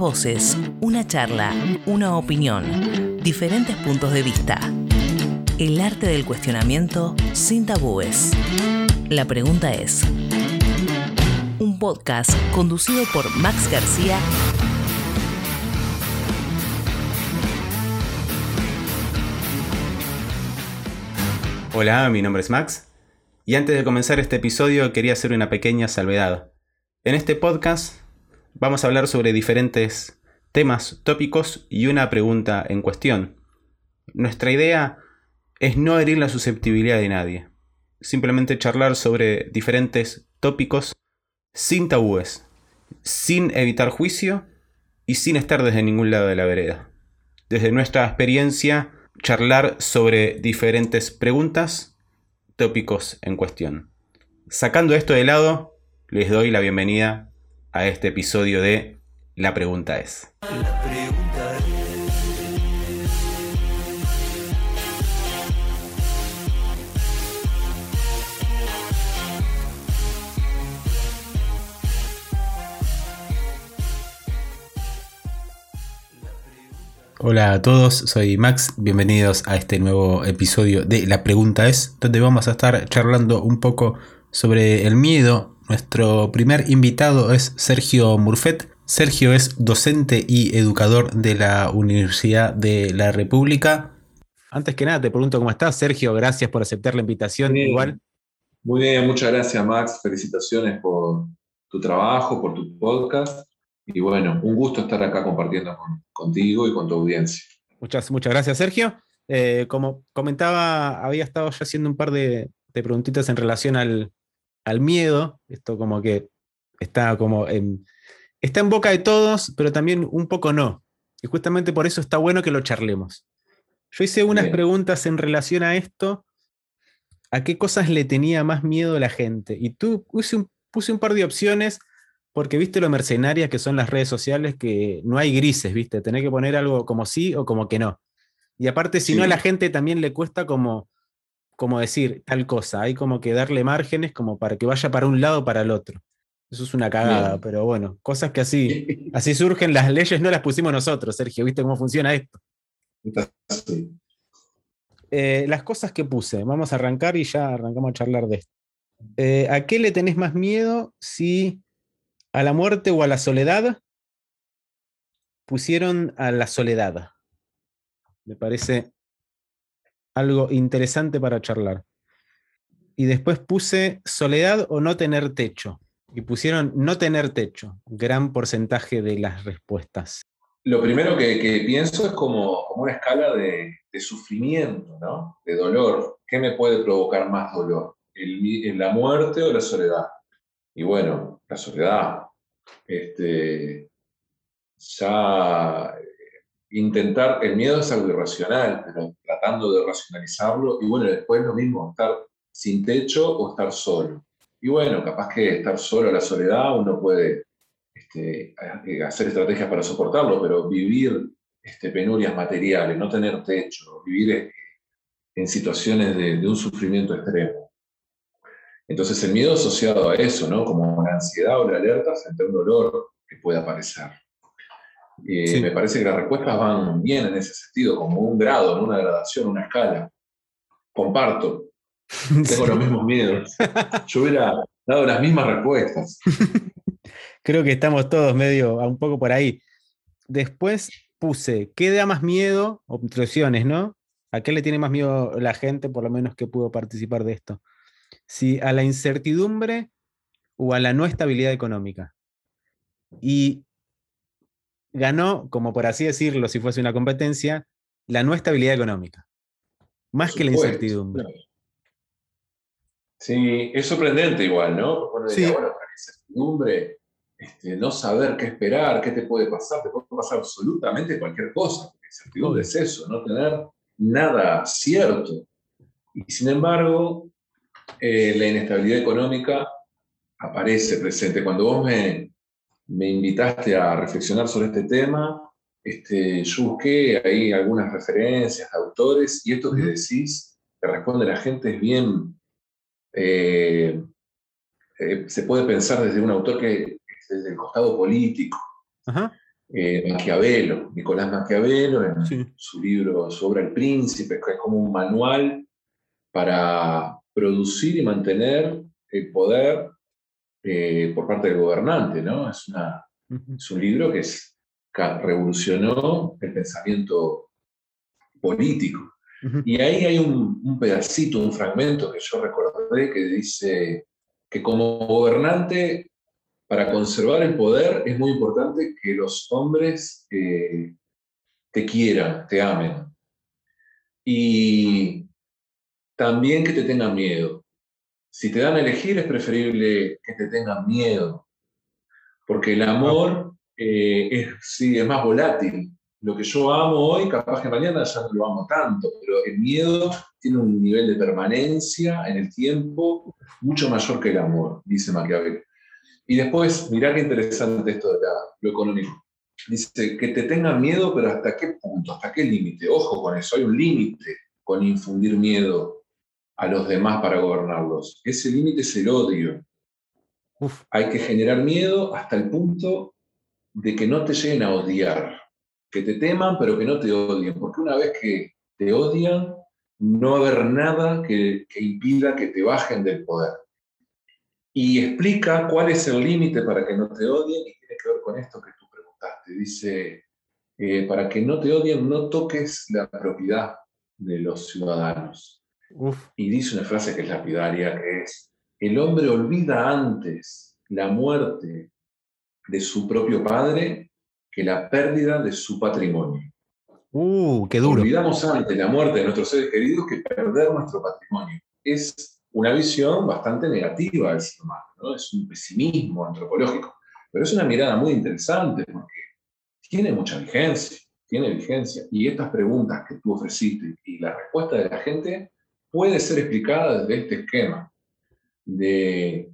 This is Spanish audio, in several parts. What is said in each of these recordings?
voces, una charla, una opinión, diferentes puntos de vista. El arte del cuestionamiento sin tabúes. La pregunta es, un podcast conducido por Max García Hola, mi nombre es Max y antes de comenzar este episodio quería hacer una pequeña salvedad. En este podcast vamos a hablar sobre diferentes temas, tópicos y una pregunta en cuestión. Nuestra idea es no herir la susceptibilidad de nadie, simplemente charlar sobre diferentes tópicos sin tabúes, sin evitar juicio y sin estar desde ningún lado de la vereda. Desde nuestra experiencia, charlar sobre diferentes preguntas, tópicos en cuestión. Sacando esto de lado, les doy la bienvenida a este episodio de La pregunta es. Hola a todos, soy Max, bienvenidos a este nuevo episodio de La pregunta es, donde vamos a estar charlando un poco sobre el miedo nuestro primer invitado es Sergio Murfet. Sergio es docente y educador de la Universidad de la República. Antes que nada, te pregunto cómo estás, Sergio. Gracias por aceptar la invitación. Igual. Muy bien, muchas gracias, Max. Felicitaciones por tu trabajo, por tu podcast. Y bueno, un gusto estar acá compartiendo contigo y con tu audiencia. Muchas, muchas gracias, Sergio. Eh, como comentaba, había estado ya haciendo un par de preguntitas en relación al, al miedo, esto como que está como en, está en boca de todos, pero también un poco no. Y justamente por eso está bueno que lo charlemos. Yo hice unas preguntas en relación a esto, a qué cosas le tenía más miedo la gente. Y tú puse un, puse un par de opciones, porque viste lo mercenarias que son las redes sociales, que no hay grises, viste, tenés que poner algo como sí o como que no. Y aparte, si no, a la gente también le cuesta como como decir tal cosa, hay como que darle márgenes como para que vaya para un lado o para el otro. Eso es una cagada, pero bueno, cosas que así, así surgen las leyes, no las pusimos nosotros, Sergio, ¿viste cómo funciona esto? Eh, las cosas que puse, vamos a arrancar y ya arrancamos a charlar de esto. Eh, ¿A qué le tenés más miedo si a la muerte o a la soledad? Pusieron a la soledad. Me parece algo interesante para charlar. Y después puse soledad o no tener techo. Y pusieron no tener techo, gran porcentaje de las respuestas. Lo primero que, pienso es como, como una escala de, sufrimiento, ¿no? De dolor. ¿Qué me puede provocar más dolor? ¿El, ¿La muerte o la soledad? Y bueno, la soledad. Este, ya intentar, el miedo es algo irracional, pero tratando de racionalizarlo, y bueno, después lo mismo, estar sin techo o estar solo. Y bueno, capaz que estar solo, la soledad, uno puede este, hacer estrategias para soportarlo, pero vivir este, penurias materiales, no tener techo, vivir eh, en situaciones de, de un sufrimiento extremo. Entonces el miedo asociado a eso, ¿no? Como la ansiedad o la alerta frente a un dolor que puede aparecer. Eh, me parece que las respuestas van bien en ese sentido, como un grado, una gradación, una escala. Comparto. Tengo los mismos miedos. Yo hubiera dado las mismas respuestas. Creo que estamos todos medio un poco por ahí. Después puse, ¿qué da más miedo? Opciones, ¿no? ¿A qué le tiene más miedo la gente, por lo menos que pudo participar de esto? Si a la incertidumbre o a la no estabilidad económica. Y ganó, como por así decirlo, si fuese una competencia, la no estabilidad económica, más que la incertidumbre. Sí, es sorprendente igual, ¿no? Bueno, sí. bueno, la incertidumbre, este, no saber qué esperar, qué te puede pasar, te puede pasar absolutamente cualquier cosa, porque incertidumbre es eso, no tener nada cierto. Y sin embargo, eh, la inestabilidad económica aparece presente. Cuando vos me, me invitaste a reflexionar sobre este tema, este, yo busqué ahí algunas referencias de autores y esto que decís, que responde la gente, es bien, eh, eh, se puede pensar desde un autor que es desde el costado político. eh, Maquiavelo, Nicolás Maquiavelo, en su libro, su obra El Príncipe, que es como un manual para producir y mantener el poder eh, por parte del gobernante, ¿no? Es, una, es un libro que, es, revolucionó el pensamiento político. Y ahí hay un, un, pedacito, un fragmento que yo recordé que dice que como gobernante, para conservar el poder, es muy importante que los hombres eh, te quieran, te amen. Y también que te tengan miedo. Si te dan a elegir, es preferible que te tengan miedo, porque el amor eh, es, sí, es más volátil. Lo que yo amo hoy, capaz que mañana ya no lo amo tanto, pero el miedo tiene un nivel de permanencia en el tiempo mucho mayor que el amor, dice Maquiavelo. Y después, mirá qué interesante esto de lo económico. Dice que te tengan miedo, pero ¿hasta qué punto? ¿Hasta qué límite? Ojo con eso, hay un límite con infundir miedo a los demás para gobernarlos. Ese límite es el odio. Hay que generar miedo hasta el punto de que no te lleguen a odiar, que te teman, pero que no te odien, porque una vez que te odian, no va a haber nada que, impida que te bajen del poder. Y explica cuál es el límite para que no te odien y tiene que ver con esto que tú preguntaste. Dice, eh, para que no te odien, no toques la propiedad de los ciudadanos. Y dice una frase que es lapidaria, que es, el hombre olvida antes la muerte de su propio padre que la pérdida de su patrimonio. Uh, qué duro. Olvidamos antes la muerte de nuestros seres queridos que perder nuestro patrimonio. Es una visión bastante negativa del ser humano, ¿no? es un pesimismo antropológico, pero es una mirada muy interesante porque tiene mucha vigencia, tiene vigencia. Y estas preguntas que tú ofreciste y la respuesta de la gente puede ser explicada desde este esquema de,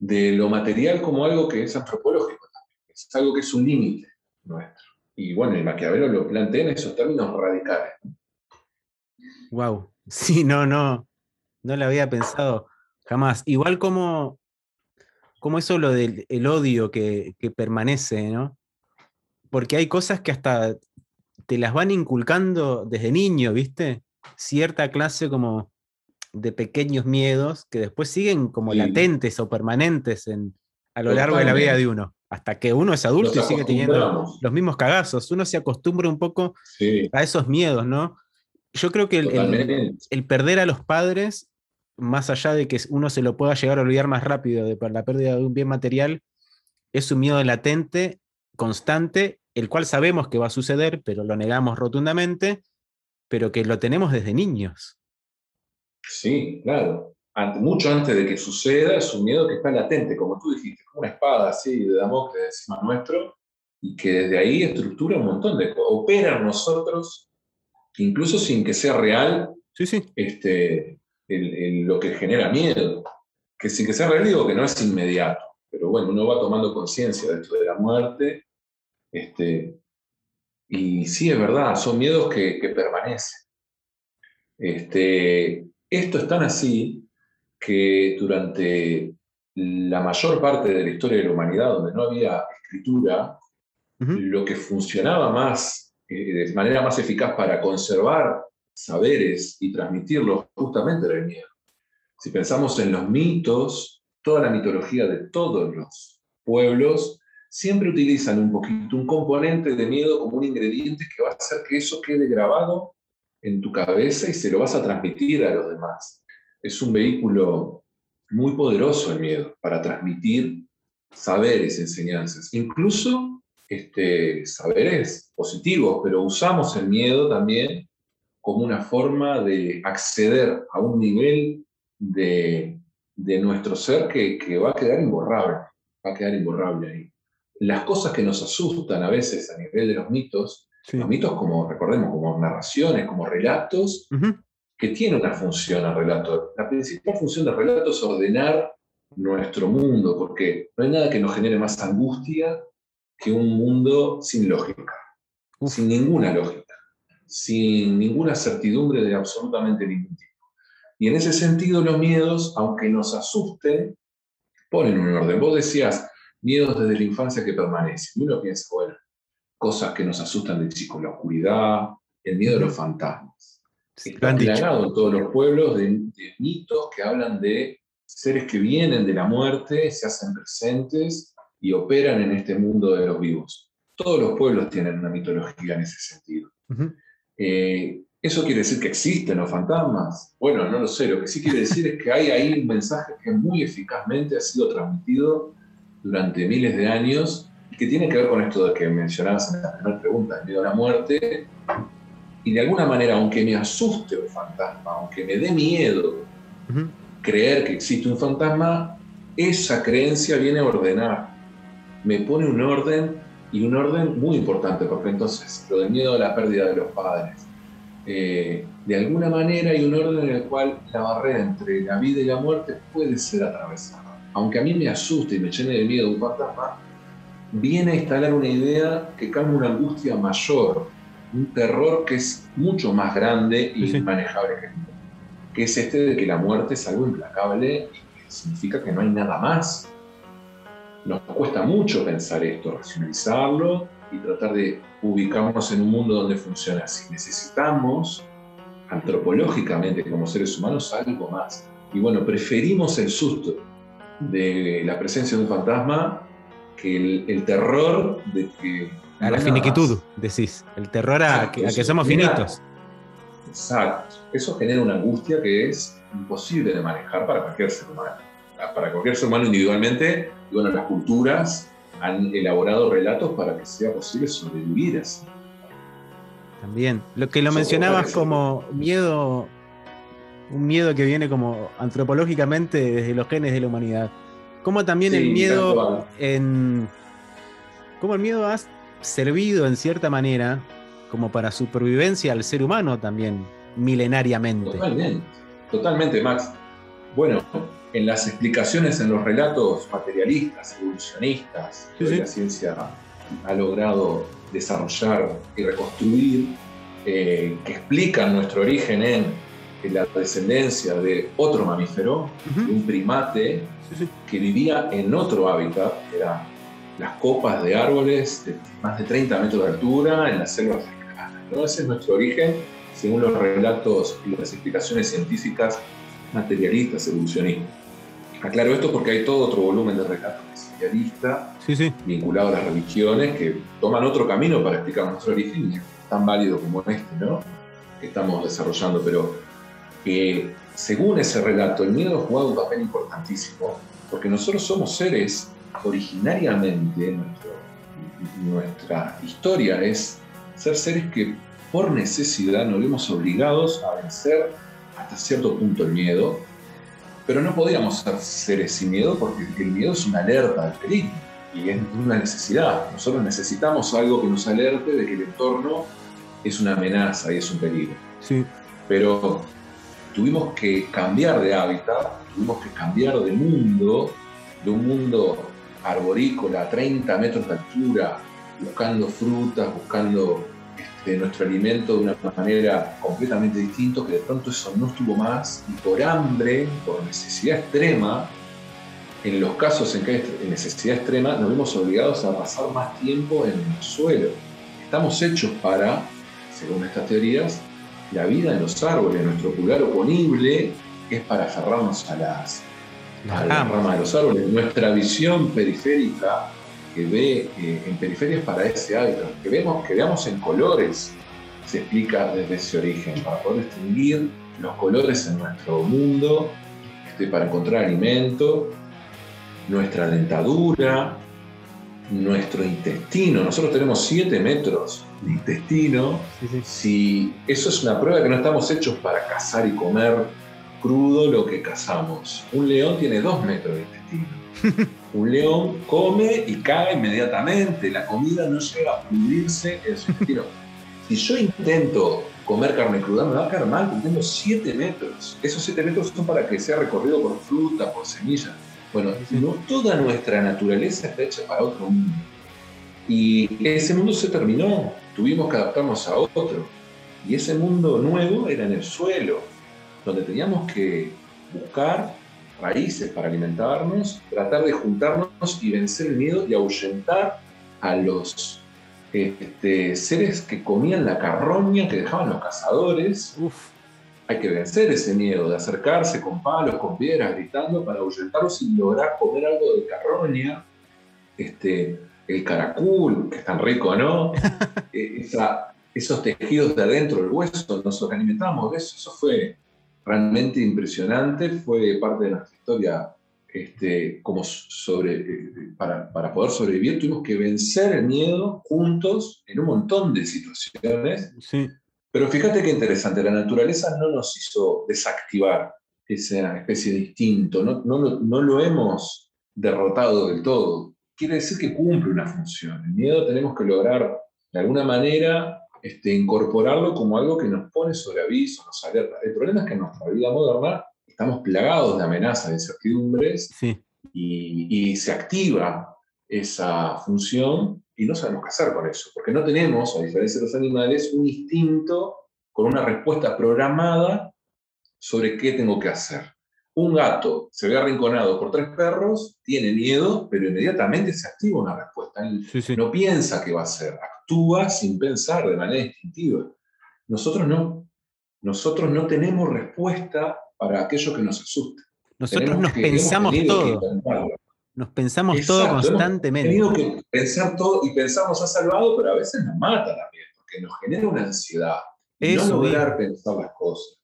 lo material como algo que es antropológico es algo que es un límite nuestro. Y bueno, el Maquiavelo lo plantea en esos términos radicales. Wow, sí, no, no, no lo había pensado jamás. Igual como, como eso lo del odio que, que permanece, ¿no? Porque hay cosas que hasta te las van inculcando desde niño, ¿viste? Cierta clase como de pequeños miedos que después siguen como latentes o permanentes en, a lo largo de la vida de uno. Hasta que uno es adulto y sigue teniendo los mismos cagazos. Uno se acostumbra un poco a esos miedos, ¿no? Yo creo que el, perder a los padres, más allá de que uno se lo pueda llegar a olvidar más rápido de la pérdida de un bien material, es un miedo latente, constante, el cual sabemos que va a suceder, pero lo negamos rotundamente, pero que lo tenemos desde niños. Sí, claro. mucho antes de que suceda, es un miedo que está latente, como tú dijiste, como una espada así de Damocles encima nuestro, y que desde ahí estructura un montón de cosas, opera en nosotros, incluso sin que sea real sí, sí. Este, lo que genera miedo. Que sin que sea real digo que no es inmediato, pero bueno, uno va tomando conciencia de esto de la muerte, este, y sí, es verdad, son miedos que, permanecen. Este, esto es tan así que durante la mayor parte de la historia de la humanidad, donde no había escritura, lo que funcionaba más, eh, de manera más eficaz para conservar saberes y transmitirlos justamente era el miedo. Si pensamos en los mitos, toda la mitología de todos los pueblos siempre utilizan un poquito, un componente de miedo como un ingrediente que va a hacer que eso quede grabado en tu cabeza y se lo vas a transmitir a los demás. Es un vehículo muy poderoso el miedo para transmitir saberes, enseñanzas, incluso este, saberes positivos, pero usamos el miedo también como una forma de acceder a un nivel de, nuestro ser que, que va a quedar imborrable, va a quedar imborrable ahí las cosas que nos asustan a veces a nivel de los mitos, los mitos como, recordemos, como narraciones, como relatos, que tienen una función al relato. La principal función del relato es ordenar nuestro mundo, porque no hay nada que nos genere más angustia que un mundo sin lógica, sin ninguna lógica, sin ninguna certidumbre de absolutamente ningún tipo. Y en ese sentido los miedos, aunque nos asusten, ponen un orden. Vos decías, miedos desde la infancia que permanecen. Y uno piensa, bueno, cosas que nos asustan de chicos, la oscuridad, el miedo a los fantasmas. Está plagado en todos los pueblos de, mitos que hablan de seres que vienen de la muerte, se hacen presentes y operan en este mundo de los vivos. Todos los pueblos tienen una mitología en ese sentido. Eh, ¿Eso quiere decir que existen los fantasmas? Bueno, no lo sé. Lo que sí quiere decir es que hay ahí un mensaje que muy eficazmente ha sido transmitido durante miles de años que tiene que ver con esto de que mencionabas en la primera pregunta, el miedo a la muerte. Y de alguna manera, aunque me asuste un fantasma, aunque me dé miedo creer que existe un fantasma, esa creencia viene a ordenar. Me pone un orden y un orden muy importante, porque entonces lo del miedo a la pérdida de los padres, eh, de alguna manera hay un orden en el cual la barrera entre la vida y la muerte puede ser atravesada. Aunque a mí me asuste y me llene de miedo un fantasma, viene a instalar una idea que calma una angustia mayor, un terror que es mucho más grande y inmanejable que que es este de que la muerte es algo implacable y que significa que no hay nada más. Nos cuesta mucho pensar esto, racionalizarlo y tratar de ubicarnos en un mundo donde funciona así. Necesitamos, antropológicamente como seres humanos, algo más. Y bueno, preferimos el susto de la presencia de un fantasma que el, terror de que... A la finiquitud, decís. El terror a, que, somos finitos. Exacto. Eso genera una angustia que es imposible de manejar para cualquier ser humano. Para cualquier ser humano individualmente, y bueno, las culturas han elaborado relatos para que sea posible sobrevivir así. También. Lo que lo mencionabas como miedo, un miedo que viene como antropológicamente desde los genes de la humanidad. Como también el miedo en. Como el miedo ha servido en cierta manera como para supervivencia al ser humano también, milenariamente. Totalmente, totalmente, Max. Bueno, en las explicaciones en los relatos materialistas, evolucionistas, que la ciencia ha logrado desarrollar y reconstruir, eh, que explican nuestro origen en, la descendencia de otro mamífero, un primate que vivía en otro hábitat, era las copas de árboles de más de 30 metros de altura en las selvas africanas. Ese es nuestro origen, según los relatos y las explicaciones científicas materialistas, evolucionistas. Aclaro esto porque hay todo otro volumen de relatos especialistas vinculado a las religiones que toman otro camino para explicar nuestro origen, tan válido como este, ¿no? Que estamos desarrollando, pero eh, según ese relato, el miedo jugado un papel importantísimo, porque nosotros somos seres, originariamente, nuestra historia es ser seres que por necesidad nos vemos obligados a vencer hasta cierto punto el miedo, pero no podíamos ser seres sin miedo porque el miedo es una alerta al peligro y es una necesidad. Nosotros necesitamos algo que nos alerte de que el entorno es una amenaza y es un peligro. Sí. Pero tuvimos que cambiar de hábitat, tuvimos que cambiar de mundo, de un mundo arborícola a 30 metros de altura, buscando frutas, buscando de nuestro alimento de una manera completamente distinta, que de pronto eso no estuvo más, y por hambre, por necesidad extrema, en los casos en que hay necesidad extrema, nos vemos obligados a pasar más tiempo en el suelo. Estamos hechos para, según estas teorías, la vida en los árboles, nuestro pulgar oponible es para aferrarnos a las, a las ramas de los árboles. Nuestra visión periférica que ve eh, en periferias para ese hábitat, que, vemos, que veamos en colores, se explica desde ese origen, para poder distinguir los colores en nuestro mundo, este, para encontrar alimento, nuestra dentadura, nuestro intestino. Nosotros tenemos 7 metros de intestino. Si eso es una prueba que no estamos hechos para cazar y comer crudo lo que cazamos. Un león tiene 2 metros de intestino. Un león come y caga inmediatamente. La comida no llega a pudrirse en su intestino. Si yo intento comer carne cruda, me va a caer mal, porque tengo 7 metros. Esos 7 metros son para que sea recorrido por fruta, por semillas. Bueno, no toda nuestra naturaleza está hecha para otro mundo. Y ese mundo se terminó. Tuvimos que adaptarnos a otro. Y ese mundo nuevo era en el suelo, donde teníamos que buscar raíces para alimentarnos, tratar de juntarnos y vencer el miedo y ahuyentar a los este, seres que comían la carroña que dejaban los cazadores. Hay que vencer ese miedo de acercarse con palos, con piedras, gritando para ahuyentarlos y lograr comer algo de carroña. Este, el caracul, que es tan rico, ¿no? E, esos tejidos de adentro del hueso, nos alimentamos de eso. Eso fue realmente impresionante, fue parte de nuestra historia este, como sobre, eh, para, para, poder sobrevivir, tuvimos que vencer el miedo juntos en un montón de situaciones. Sí. Pero fíjate qué interesante, la naturaleza no nos hizo desactivar esa especie de instinto, no, no, no lo hemos derrotado del todo. Quiere decir que cumple una función. El miedo tenemos que lograr de alguna manera este, incorporarlo como algo que nos pone sobre aviso, nos alerta. El problema es que en nuestra vida moderna estamos plagados de amenazas, de incertidumbres, y, se activa esa función y no sabemos qué hacer con eso, porque no tenemos, a diferencia de los animales, un instinto con una respuesta programada sobre qué tengo que hacer. Un gato se ve arrinconado por tres perros, tiene miedo, pero inmediatamente se activa una respuesta. no piensa qué va a hacer, actúa sin pensar de manera instintiva. Nosotros no, nosotros no tenemos respuesta para aquello que nos asusta. Nosotros nos pensamos todo. Nos pensamos todo constantemente. Hemos tenido que pensar todo y pensamos ha salvado, pero a veces nos mata también, porque nos genera una ansiedad. Y no lograr pensar las cosas.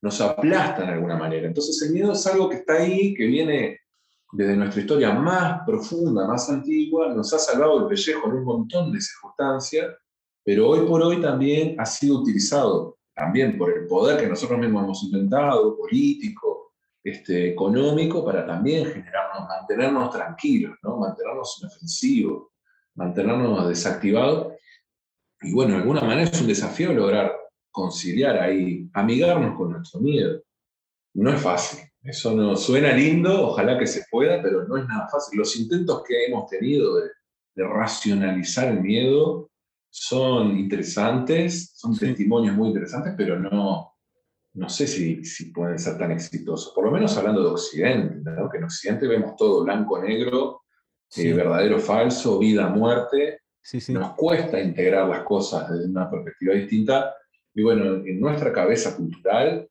Nos aplastan de alguna manera. Entonces el miedo es algo que está ahí, que viene desde nuestra historia más profunda, más antigua, nos ha salvado el pellejo en un montón de circunstancias, pero hoy por hoy también ha sido utilizado también por el poder que nosotros mismos hemos inventado, político, este, económico, para también generarnos, mantenernos tranquilos, ¿no? mantenernos inofensivos, mantenernos desactivados. Y bueno, de alguna manera es un desafío lograr conciliar ahí, amigarnos con nuestro miedo. No es fácil, eso no suena lindo, ojalá que se pueda, pero no es nada fácil. Los intentos que hemos tenido de, de racionalizar el miedo son interesantes, son testimonios muy interesantes, pero no, no sé si, si, pueden ser tan exitosos. Por lo menos hablando de Occidente, que en Occidente vemos todo blanco-negro, eh, verdadero falso, vida-muerte. Nos cuesta integrar las cosas desde una perspectiva distinta. Y bueno, en nuestra cabeza cultural,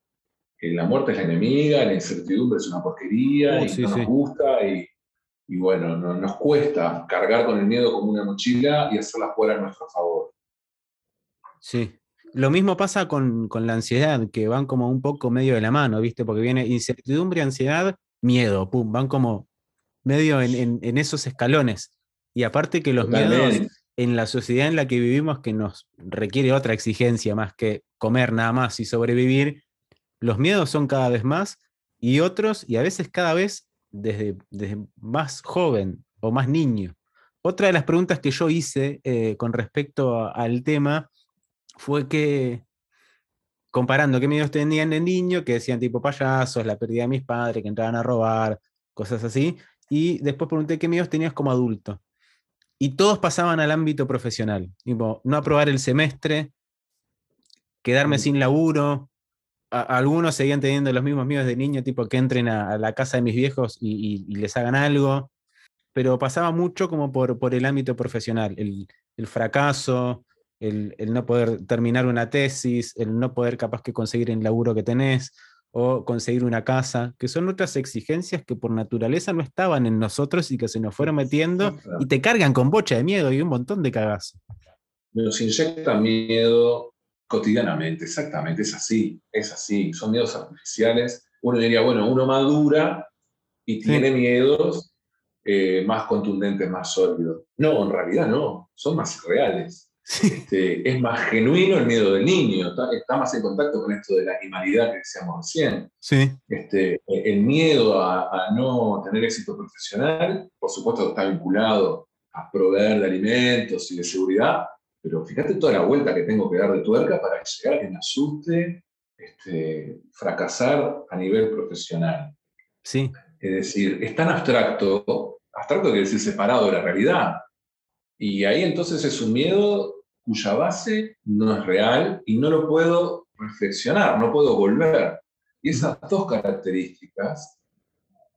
eh, la muerte es la enemiga, la incertidumbre es una porquería, oh, y no nos gusta, y y bueno, nos cuesta cargar con el miedo como una mochila y hacerla fuera a nuestro favor. Sí. Lo mismo pasa con, la ansiedad, que van como un poco medio de la mano, ¿viste? Porque viene incertidumbre, ansiedad, miedo, pum, van como medio en, esos escalones. Y aparte que los miedos en la sociedad en la que vivimos, que nos requiere otra exigencia más que comer nada más y sobrevivir, los miedos son cada vez más y otros, y a veces cada vez desde, más joven o más niño. Otra de las preguntas que yo hice eh, con respecto al tema fue que, comparando qué miedos tenían de niño, que decían tipo payasos, la pérdida de mis padres, que entraban a robar, cosas así, y después pregunté qué miedos tenías como adulto. Y todos pasaban al ámbito profesional, tipo, no aprobar el semestre, quedarme sin laburo, algunos seguían teniendo los mismos miedos de niño, tipo que entren a, la casa de mis viejos y, les hagan algo, pero pasaba mucho como por, por el ámbito profesional, el, fracaso, el, no poder terminar una tesis, el no poder capaz que conseguir el laburo que tenés o conseguir una casa, que son otras exigencias que por naturaleza no estaban en nosotros y que se nos fueron metiendo y te cargan con bocha de miedo y un montón de cagazo. Nos inyectan miedo, Cotidianamente, exactamente, es así, es así, son miedos artificiales. Uno diría, bueno, uno madura y tiene miedos eh, más contundentes, más sólidos. No, en realidad no, son más reales. Este, es más genuino el miedo del niño, está, más en contacto con esto de la animalidad que decíamos recién. Sí. Este, el miedo a, a, no tener éxito profesional, por supuesto, está vinculado a proveer de alimentos y de seguridad, pero fíjate toda la vuelta que tengo que dar de tuerca para llegar a que me asuste este, fracasar a nivel profesional. Sí. Es decir, es tan abstracto, abstracto quiere decir separado de la realidad. Y ahí entonces es un miedo cuya base no es real y no lo puedo reflexionar, no puedo volver. Y esas dos características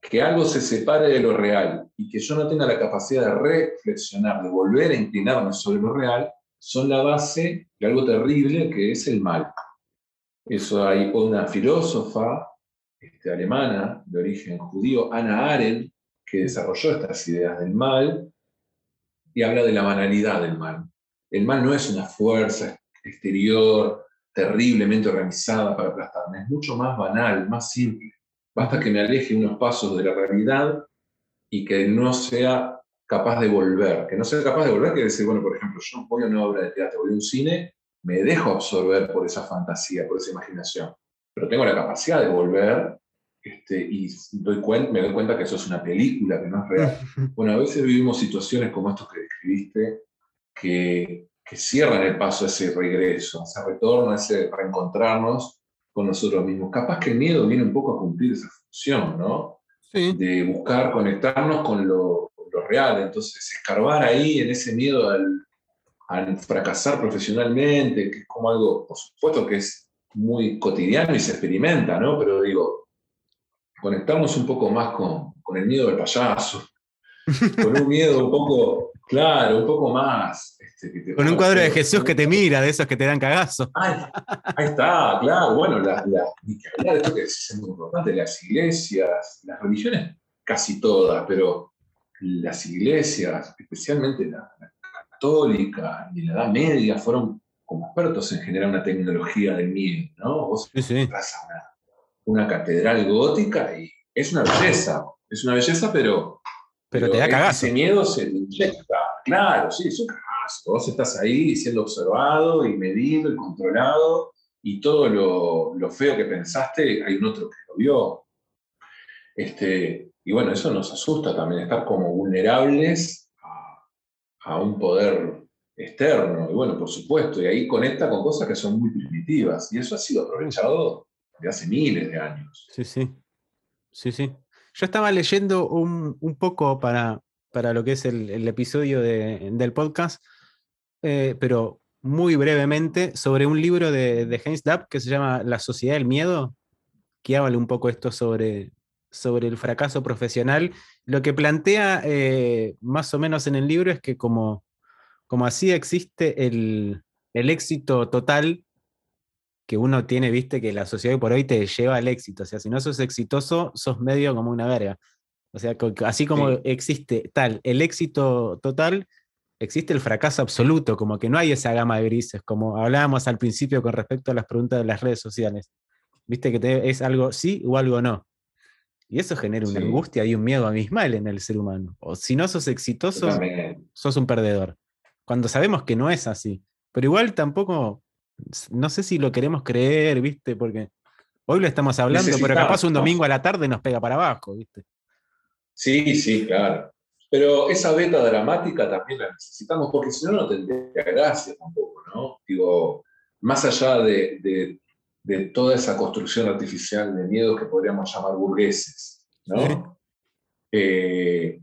que algo se separe de lo real y que yo no tenga la capacidad de reflexionar, de volver a inclinarme sobre lo real, son la base de algo terrible que es el mal. Eso hay una filósofa este, alemana de origen judío, Anna Arendt, que desarrolló estas ideas del mal y habla de la banalidad del mal. El mal no es una fuerza exterior terriblemente organizada para aplastarme, es mucho más banal, más simple. Basta que me aleje unos pasos de la realidad y que no sea capaz de volver. Que no sea capaz de volver quiere decir, bueno, por ejemplo, yo voy a una obra de teatro, voy a un cine, me dejo absorber por esa fantasía, por esa imaginación, pero tengo la capacidad de volver este, y doy me doy cuenta que eso es una película, que no es real. Bueno, a veces vivimos situaciones como estos que describiste, que, que cierran el paso a ese regreso, a ese retorno, a ese reencontrarnos con nosotros mismos. Capaz que el miedo viene un poco a cumplir esa función, ¿no? Sí. De buscar conectarnos con lo, lo real. Entonces, escarbar ahí en ese miedo al, al fracasar profesionalmente, que es como algo, por supuesto que es muy cotidiano y se experimenta, ¿no? Pero digo, conectarnos un poco más con, con el miedo del payaso, con un miedo un poco, claro, un poco más. este, que te Con un cuadro de Jesús que te mira, de esos que te dan cagazo. Ay, ahí está, claro. Bueno, la, la, de esto que es muy importante, las iglesias, las religiones, casi todas, pero las iglesias, especialmente la, la católica y la Edad Media, fueron como expertos en generar una tecnología del miedo, ¿no? Vos Sí, sí. entras a una, una catedral gótica y es una belleza, es una belleza, pero... Pero te da ese cagazo. miedo se te inyecta, claro, sí, es un cagazo. Vos estás ahí siendo observado y medido y controlado y todo lo, lo feo que pensaste, hay un otro que lo vio. Este, y bueno, eso nos asusta también, estar como vulnerables a, a un poder externo. Y bueno, por supuesto, y ahí conecta con cosas que son muy primitivas. Y eso ha sido aprovechado de hace miles de años. Sí, sí. Sí, sí. Yo estaba leyendo un, poco para, para lo que es el, episodio de- del podcast, eh, pero muy brevemente, sobre un libro de, de Heinz Dapp que se llama La Sociedad del Miedo, que habla un poco esto sobre, sobre el fracaso profesional. Lo que plantea eh, más o menos en el libro es que como, como así existe el, el éxito total que uno tiene, viste, que la sociedad hoy por hoy te lleva al éxito. O sea, si no sos exitoso, sos medio como una verga. O sea, así como Sí. existe tal el éxito total, existe el fracaso absoluto, como que no hay esa gama de grises, como hablábamos al principio con respecto a las preguntas de las redes sociales. Viste que te- es algo sí o algo no. Y eso genera una Sí. angustia y un miedo abismal en el ser humano. O si no sos exitoso, sos un perdedor. Cuando sabemos que no es así. Pero igual tampoco, no sé si lo queremos creer, ¿viste? Porque hoy lo estamos hablando, pero capaz un domingo a la tarde nos pega para abajo, ¿viste? Sí, sí, claro. Pero esa beta dramática también la necesitamos, porque si no, no tendría gracia tampoco, ¿no? Digo, más allá de, de- de toda esa construcción artificial de miedos que podríamos llamar burgueses, ¿no? Sí. Eh,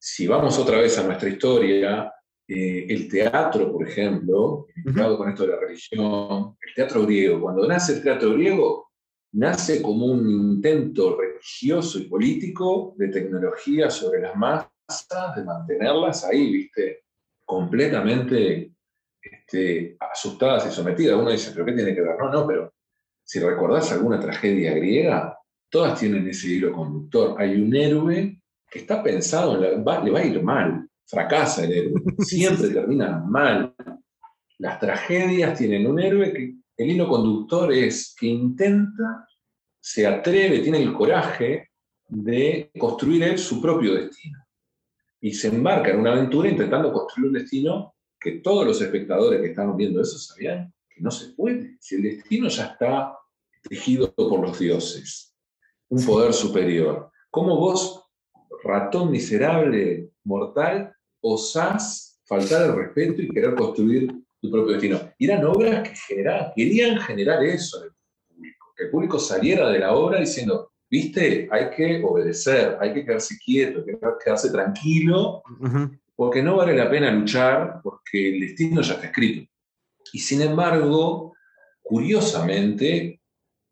si vamos otra vez a nuestra historia, eh, el teatro, por ejemplo, vinculado con esto de la religión, el teatro griego, cuando nace el teatro griego, nace como un intento religioso y político de tecnología sobre las masas, de mantenerlas ahí, viste, completamente este, asustadas y sometidas. Uno dice, ¿pero qué tiene que ver? No, no, pero si recordás alguna tragedia griega, todas tienen ese hilo conductor. Hay un héroe que está pensado, en la- va- le va a ir mal, fracasa el héroe, siempre termina mal. Las tragedias tienen un héroe que el hilo conductor es que intenta, se atreve, tiene el coraje de construir él su propio destino. Y se embarca en una aventura intentando construir un destino que todos los espectadores que estaban viendo eso sabían que no se puede. Si el destino ya está tejido por los dioses, un poder superior. ¿Cómo vos, ratón miserable, mortal, osás faltar el respeto y querer construir tu propio destino? Y eran obras que generaban, querían generar eso en el público, que el público saliera de la obra diciendo, viste, hay que obedecer, hay que quedarse quieto, hay que quedarse tranquilo, porque no vale la pena luchar, porque el destino ya está escrito. Y sin embargo, curiosamente,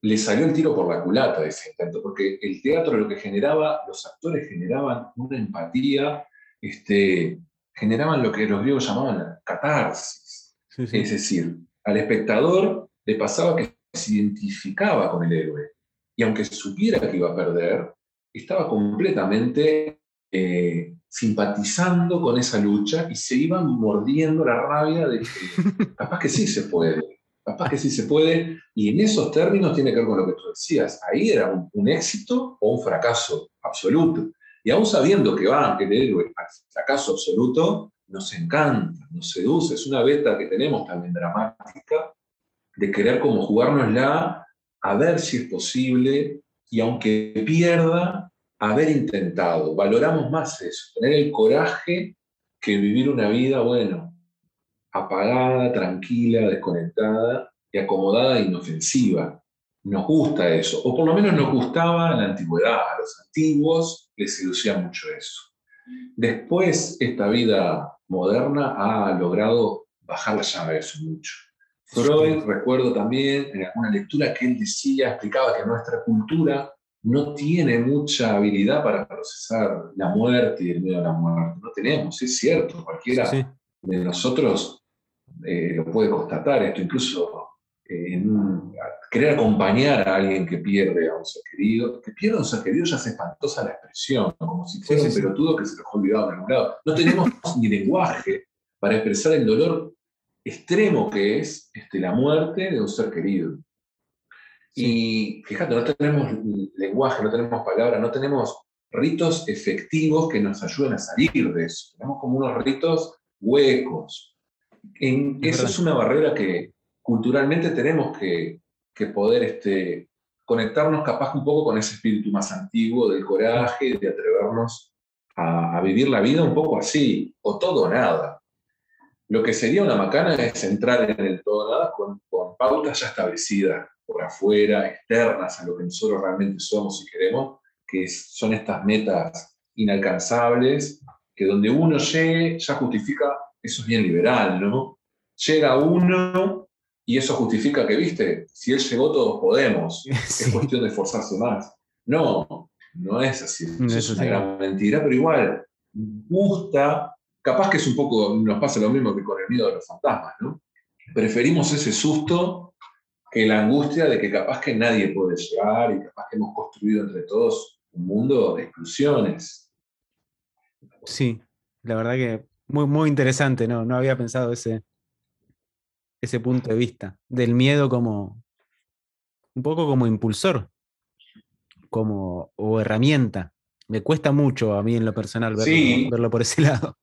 le salió el tiro por la culata de ese intento, porque el teatro lo que generaba, los actores generaban una empatía, este, generaban lo que los griegos llamaban catarsis. Es decir, al espectador le pasaba que se identificaba con el héroe. Y aunque supiera que iba a perder, estaba completamente eh, simpatizando con esa lucha y se iban mordiendo la rabia de que capaz que sí se puede, capaz que sí se puede. Y en esos términos tiene que ver con lo que tú decías. Ahí era un, éxito o un fracaso absoluto. Y aún sabiendo que va, que el héroe al fracaso absoluto, nos encanta, nos seduce. Es una beta que tenemos también dramática de querer como jugárnosla a ver si es posible y aunque pierda, haber intentado. Valoramos más eso, tener el coraje que vivir una vida, bueno, apagada, tranquila, desconectada y acomodada e inofensiva. Nos gusta eso, o por lo menos nos gustaba en la antigüedad, a los antiguos les seducía mucho eso. Después, esta vida moderna ha logrado bajar la llave de eso mucho. Freud, recuerdo también en alguna lectura que él decía, explicaba que nuestra cultura no tiene mucha habilidad para procesar la muerte y el miedo a la muerte. No tenemos, es cierto, cualquiera de nosotros eh, lo puede constatar esto, incluso eh, en querer acompañar a alguien que pierde a un ser querido, que pierde a un ser querido ya es espantosa la expresión, como si fuera un pelotudo que se lo ha olvidado en algún lado. No tenemos ni lenguaje para expresar el dolor extremo que es este, la muerte de un ser querido. Y fíjate, no tenemos lenguaje, no tenemos palabras, no tenemos ritos efectivos que nos ayuden a salir de eso. Tenemos como unos ritos huecos. En, esa es una barrera que culturalmente tenemos que, poder este, conectarnos capaz un poco con ese espíritu más antiguo del coraje, de atrevernos a, vivir la vida un poco así, o todo o nada. Lo que sería una macana es entrar en el todo nada con, pautas ya establecidas por afuera, externas a lo que nosotros realmente somos y queremos, que son estas metas inalcanzables, que donde uno llegue ya justifica, eso es bien liberal, ¿no? Llega uno y eso justifica que, viste, si él llegó todos podemos, es cuestión de esforzarse más. No, no es así, es una gran mentira, pero igual gusta Capaz que es un poco, nos pasa lo mismo que con el miedo de los fantasmas, ¿no? Preferimos ese susto que la angustia de que capaz que nadie puede llegar y capaz que hemos construido entre todos un mundo de exclusiones. Sí, la verdad que muy, muy interesante, ¿no? No había pensado ese, ese punto de vista, del miedo como un poco como impulsor, como o herramienta. Me cuesta mucho a mí en lo personal verlo por ese lado.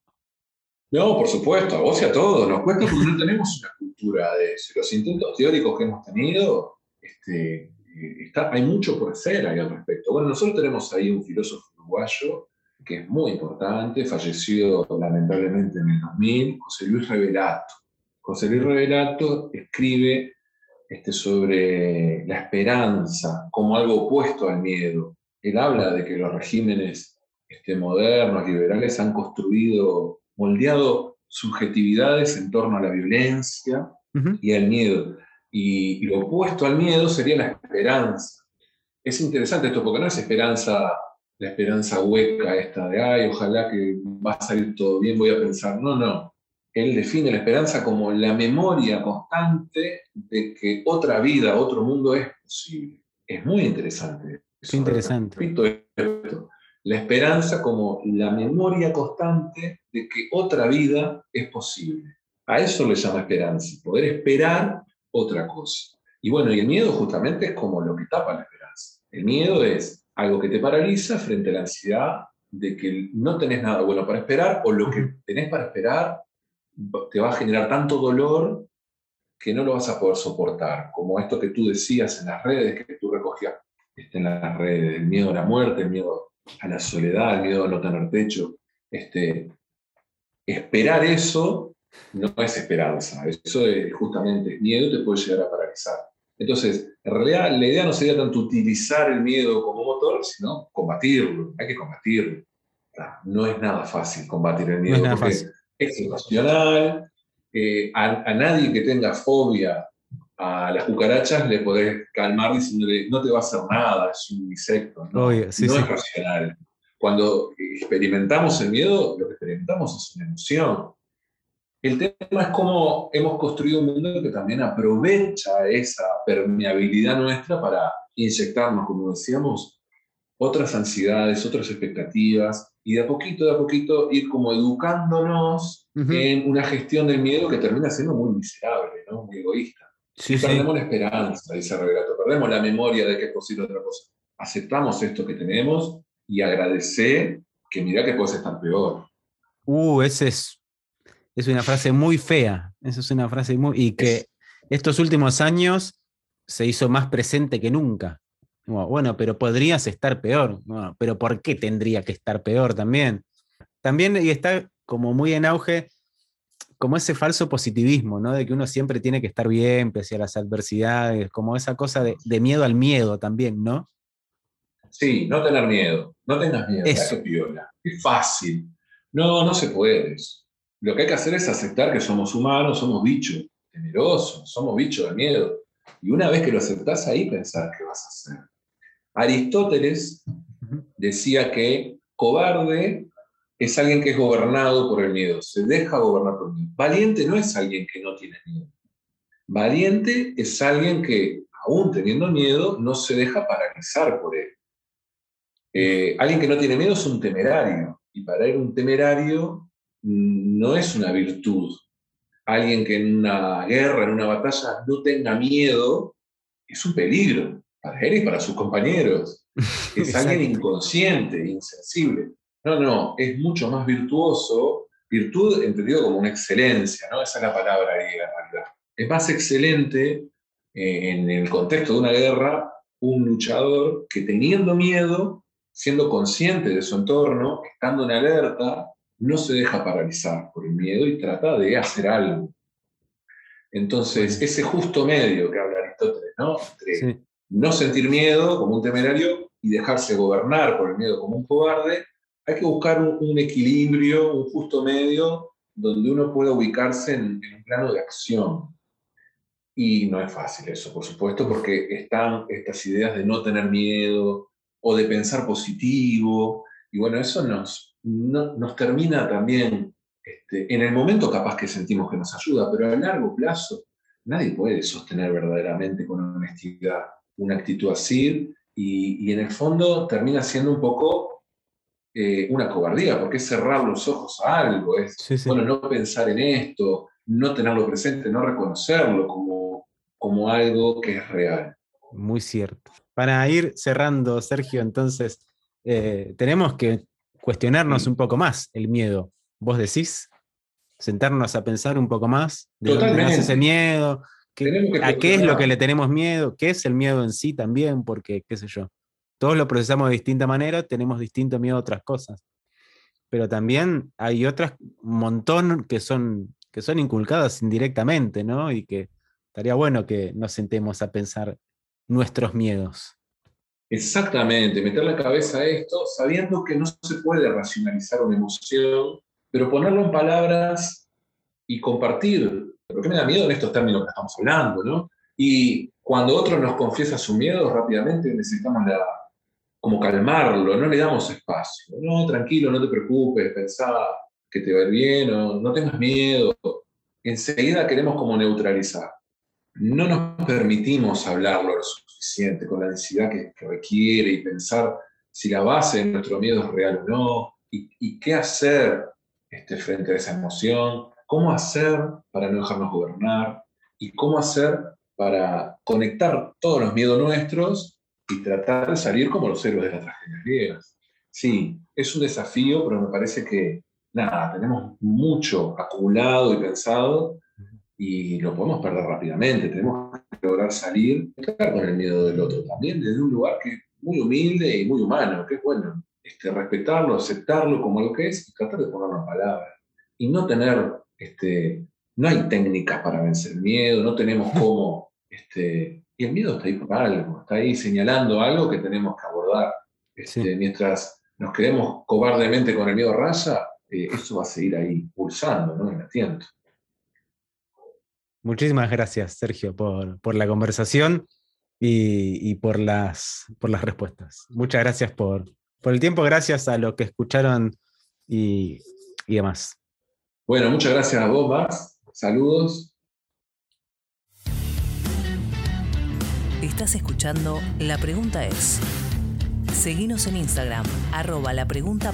No, por supuesto, a vos y a todos. Nos cuesta porque no tenemos una cultura de eso. Los intentos teóricos que hemos tenido, este, eh, está, hay mucho por hacer ahí al respecto. Bueno, nosotros tenemos ahí un filósofo uruguayo que es muy importante, fallecido lamentablemente en el 2000, José Luis Revelato. José Luis Revelato escribe este, sobre la esperanza como algo opuesto al miedo. Él habla de que los regímenes este, modernos, liberales, han construido moldeado subjetividades en torno a la violencia y al miedo. Y, lo opuesto al miedo sería la esperanza. Es interesante esto porque no es esperanza, la esperanza hueca esta de, ay, ojalá que va a salir todo bien, voy a pensar. No, no. Él define la esperanza como la memoria constante de que otra vida, otro mundo es posible. Es muy interesante. Es interesante la esperanza como la memoria constante de que otra vida es posible. A eso le llama esperanza, poder esperar otra cosa. Y bueno, y el miedo justamente es como lo que tapa la esperanza. El miedo es algo que te paraliza frente a la ansiedad de que no tenés nada bueno para esperar o lo que tenés para esperar te va a generar tanto dolor que no lo vas a poder soportar, como esto que tú decías en las redes, que tú recogías este, en las redes, el miedo a la muerte, el miedo a la soledad, al miedo a no tener techo. Este, esperar eso no es esperanza, eso es justamente miedo te puede llegar a paralizar. Entonces, en realidad la idea no sería tanto utilizar el miedo como motor, sino combatirlo, hay que combatirlo. No es nada fácil combatir el miedo, porque es situacional, eh, a, nadie que tenga fobia a las cucarachas le podés calmar diciéndole, no te va a hacer nada, es un insecto, no, es racional. Cuando experimentamos el miedo, lo que experimentamos es una emoción. El tema es cómo hemos construido un mundo que también aprovecha esa permeabilidad nuestra para inyectarnos, como decíamos, otras ansiedades, otras expectativas, y de a poquito, de a poquito ir como educándonos en una gestión del miedo que termina siendo muy miserable, ¿no? muy egoísta. perdemos la esperanza, dice Revelato, perdemos la memoria de que es posible otra cosa. Aceptamos esto que tenemos y agradecer que mira que puedes estar peor. Uh, ese es es una frase muy fea. Esa es una frase muy. Y que estos últimos años se hizo más presente que nunca. Bueno, pero podrías estar peor. pero ¿por qué tendría que estar peor también? También y está como muy en auge como ese falso positivismo, ¿no? De que uno siempre tiene que estar bien pese a las adversidades, como esa cosa de, miedo al miedo también, ¿no? Sí, no tener miedo. No tengas miedo. Eso. Es fácil. No, no se puede. Lo que hay que hacer es aceptar que somos humanos, somos bichos temerosos, somos bichos de miedo. Y una vez que lo aceptás ahí, pensar qué vas a hacer. Aristóteles decía que cobarde es alguien que es gobernado por el miedo, se deja gobernar por el miedo. Valiente no es alguien que no tiene miedo. Valiente es alguien que, aún teniendo miedo, no se deja paralizar por él. Eh, alguien que no tiene miedo es un temerario. Y para él un temerario no es una virtud. Alguien que en una guerra, en una batalla, no tenga miedo, es un peligro para él y para sus compañeros. Es alguien inconsciente, insensible. No, no, es mucho más virtuoso, virtud entendido como una excelencia, ¿no? Esa es la palabra griega en realidad. Es más excelente eh, en el contexto de una guerra un luchador que teniendo miedo, siendo consciente de su entorno, estando en alerta, no se deja paralizar por el miedo y trata de hacer algo. Entonces, ese justo medio que habla Aristóteles, ¿no? Entre no sentir miedo como un temerario y dejarse gobernar por el miedo como un cobarde, hay que buscar un, equilibrio, un justo medio donde uno pueda ubicarse en, un plano de acción. Y no es fácil eso, por supuesto, porque están estas ideas de no tener miedo o de pensar positivo, y bueno, eso nos, no, nos termina también, este, en el momento capaz que sentimos que nos ayuda, pero a largo plazo nadie puede sostener verdaderamente con honestidad una actitud así y, en el fondo termina siendo un poco eh, una cobardía, porque es cerrar los ojos a algo, es bueno, no pensar en esto, no tenerlo presente, no reconocerlo como, como algo que es real. Muy cierto. Para ir cerrando, Sergio, entonces, eh, tenemos que cuestionarnos un poco más el miedo. ¿Vos decís? Sentarnos a pensar un poco más de dónde ese miedo, a qué es lo que le tenemos miedo, qué es el miedo en sí también, porque, qué sé yo, todos lo procesamos de distinta manera, tenemos distinto miedo a otras cosas. Pero también hay otras, un montón que son, que son inculcadas indirectamente, ¿no? Y que estaría bueno que nos sentemos a pensar nuestros miedos. Exactamente, meter la cabeza a esto sabiendo que no se puede racionalizar una emoción, pero ponerlo en palabras y compartir. ¿Por qué me da miedo en estos términos que estamos hablando? ¿no? Y cuando otro nos confiesa su miedo, rápidamente necesitamos como calmarlo, no le damos espacio. No, tranquilo, no te preocupes, pensá que te va a ir bien, no tengas miedo. Enseguida queremos como neutralizar no nos permitimos hablarlo lo suficiente con la densidad que, requiere y pensar si la base de nuestro miedo es real o no, y, qué hacer este, frente a esa emoción, cómo hacer para no dejarnos gobernar, y cómo hacer para conectar todos los miedos nuestros y tratar de salir como los héroes de las tragedias griegas. Sí, es un desafío, pero me parece que, nada, tenemos mucho acumulado y pensado y lo podemos perder rápidamente. Tenemos que lograr salir con el miedo del otro también desde un lugar que es muy humilde y muy humano, que es bueno, este, respetarlo, aceptarlo como lo que es y tratar de ponerlo en palabras. Y no tener, este, no hay técnicas para vencer miedo, no tenemos cómo, este, y el miedo está ahí por algo, está ahí señalando algo que tenemos que abordar. Este, mientras nos quedemos cobardemente con el miedo raya, eh, eso va a seguir ahí pulsando, ¿no? En Muchísimas gracias, Sergio, por, por la conversación y, por, las, por las respuestas. Muchas gracias por, por el tiempo, gracias a los que escucharon y, y demás. Bueno, muchas gracias a vos, Max. Saludos. Estás escuchando La Pregunta es. Seguinos en Instagram, arroba la pregunta.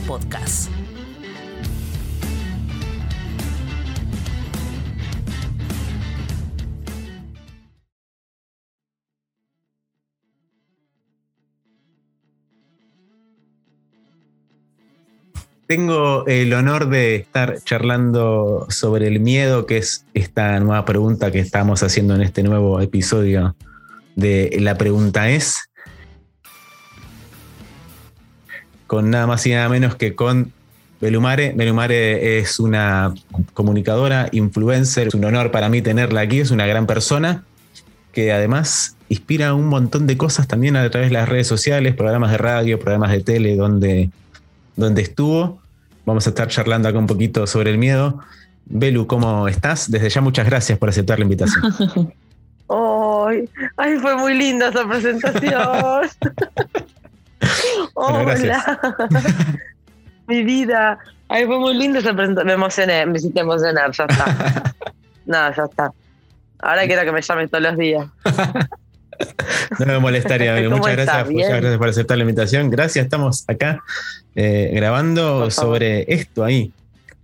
Tengo el honor de estar charlando sobre el miedo, que es esta nueva pregunta que estamos haciendo en este nuevo episodio de La pregunta es. Con nada más y nada menos que con Belumare. Belumare es una comunicadora, influencer. Es un honor para mí tenerla aquí. Es una gran persona que además inspira un montón de cosas también a través de las redes sociales, programas de radio, programas de tele, donde donde estuvo. Vamos a estar charlando acá un poquito sobre el miedo. Belu, ¿cómo estás? Desde ya muchas gracias por aceptar la invitación. Ay, fue muy linda esa presentación. Hola. Mi vida. Ay, fue muy linda esa presentación. Me emocioné, me hiciste emocionar, ya está. no, ya está. Ahora quiero que me llames todos los días. No me molestaría, muchas gracias, muchas gracias por aceptar la invitación. Gracias, estamos acá eh, grabando sobre esto ahí.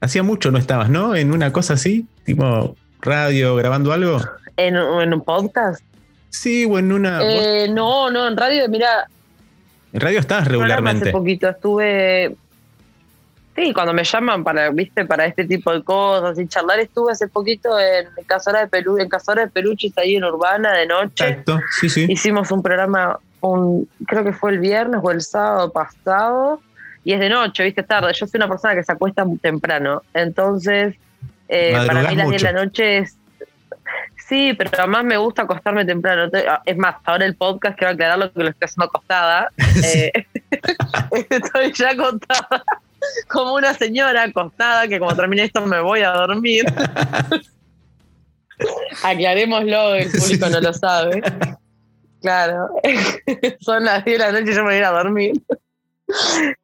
Hacía mucho no estabas, ¿no? En una cosa así, tipo radio, grabando algo. ¿En, un podcast? Sí, o en una. Eh, no, no, en radio, mira. En radio estás regularmente. Hace poquito estuve Sí, cuando me llaman para, viste, para este tipo de cosas y charlar, estuve hace poquito en Casora de Perú, en Casora de Peluches ahí en Urbana de noche. Exacto, sí, sí. Hicimos un programa, un, creo que fue el viernes o el sábado pasado, y es de noche, viste, tarde. Yo soy una persona que se acuesta muy temprano, entonces eh, para mí las 10 de la noche es Sí, pero además me gusta acostarme temprano. Es más, ahora el podcast quiero aclararlo que lo estoy haciendo acostada. Eh, estoy ya acostada como una señora acostada que como termine esto me voy a dormir. Aclarémoslo, el público no lo sabe. Claro, son las 10 de la noche y yo me voy a ir a dormir.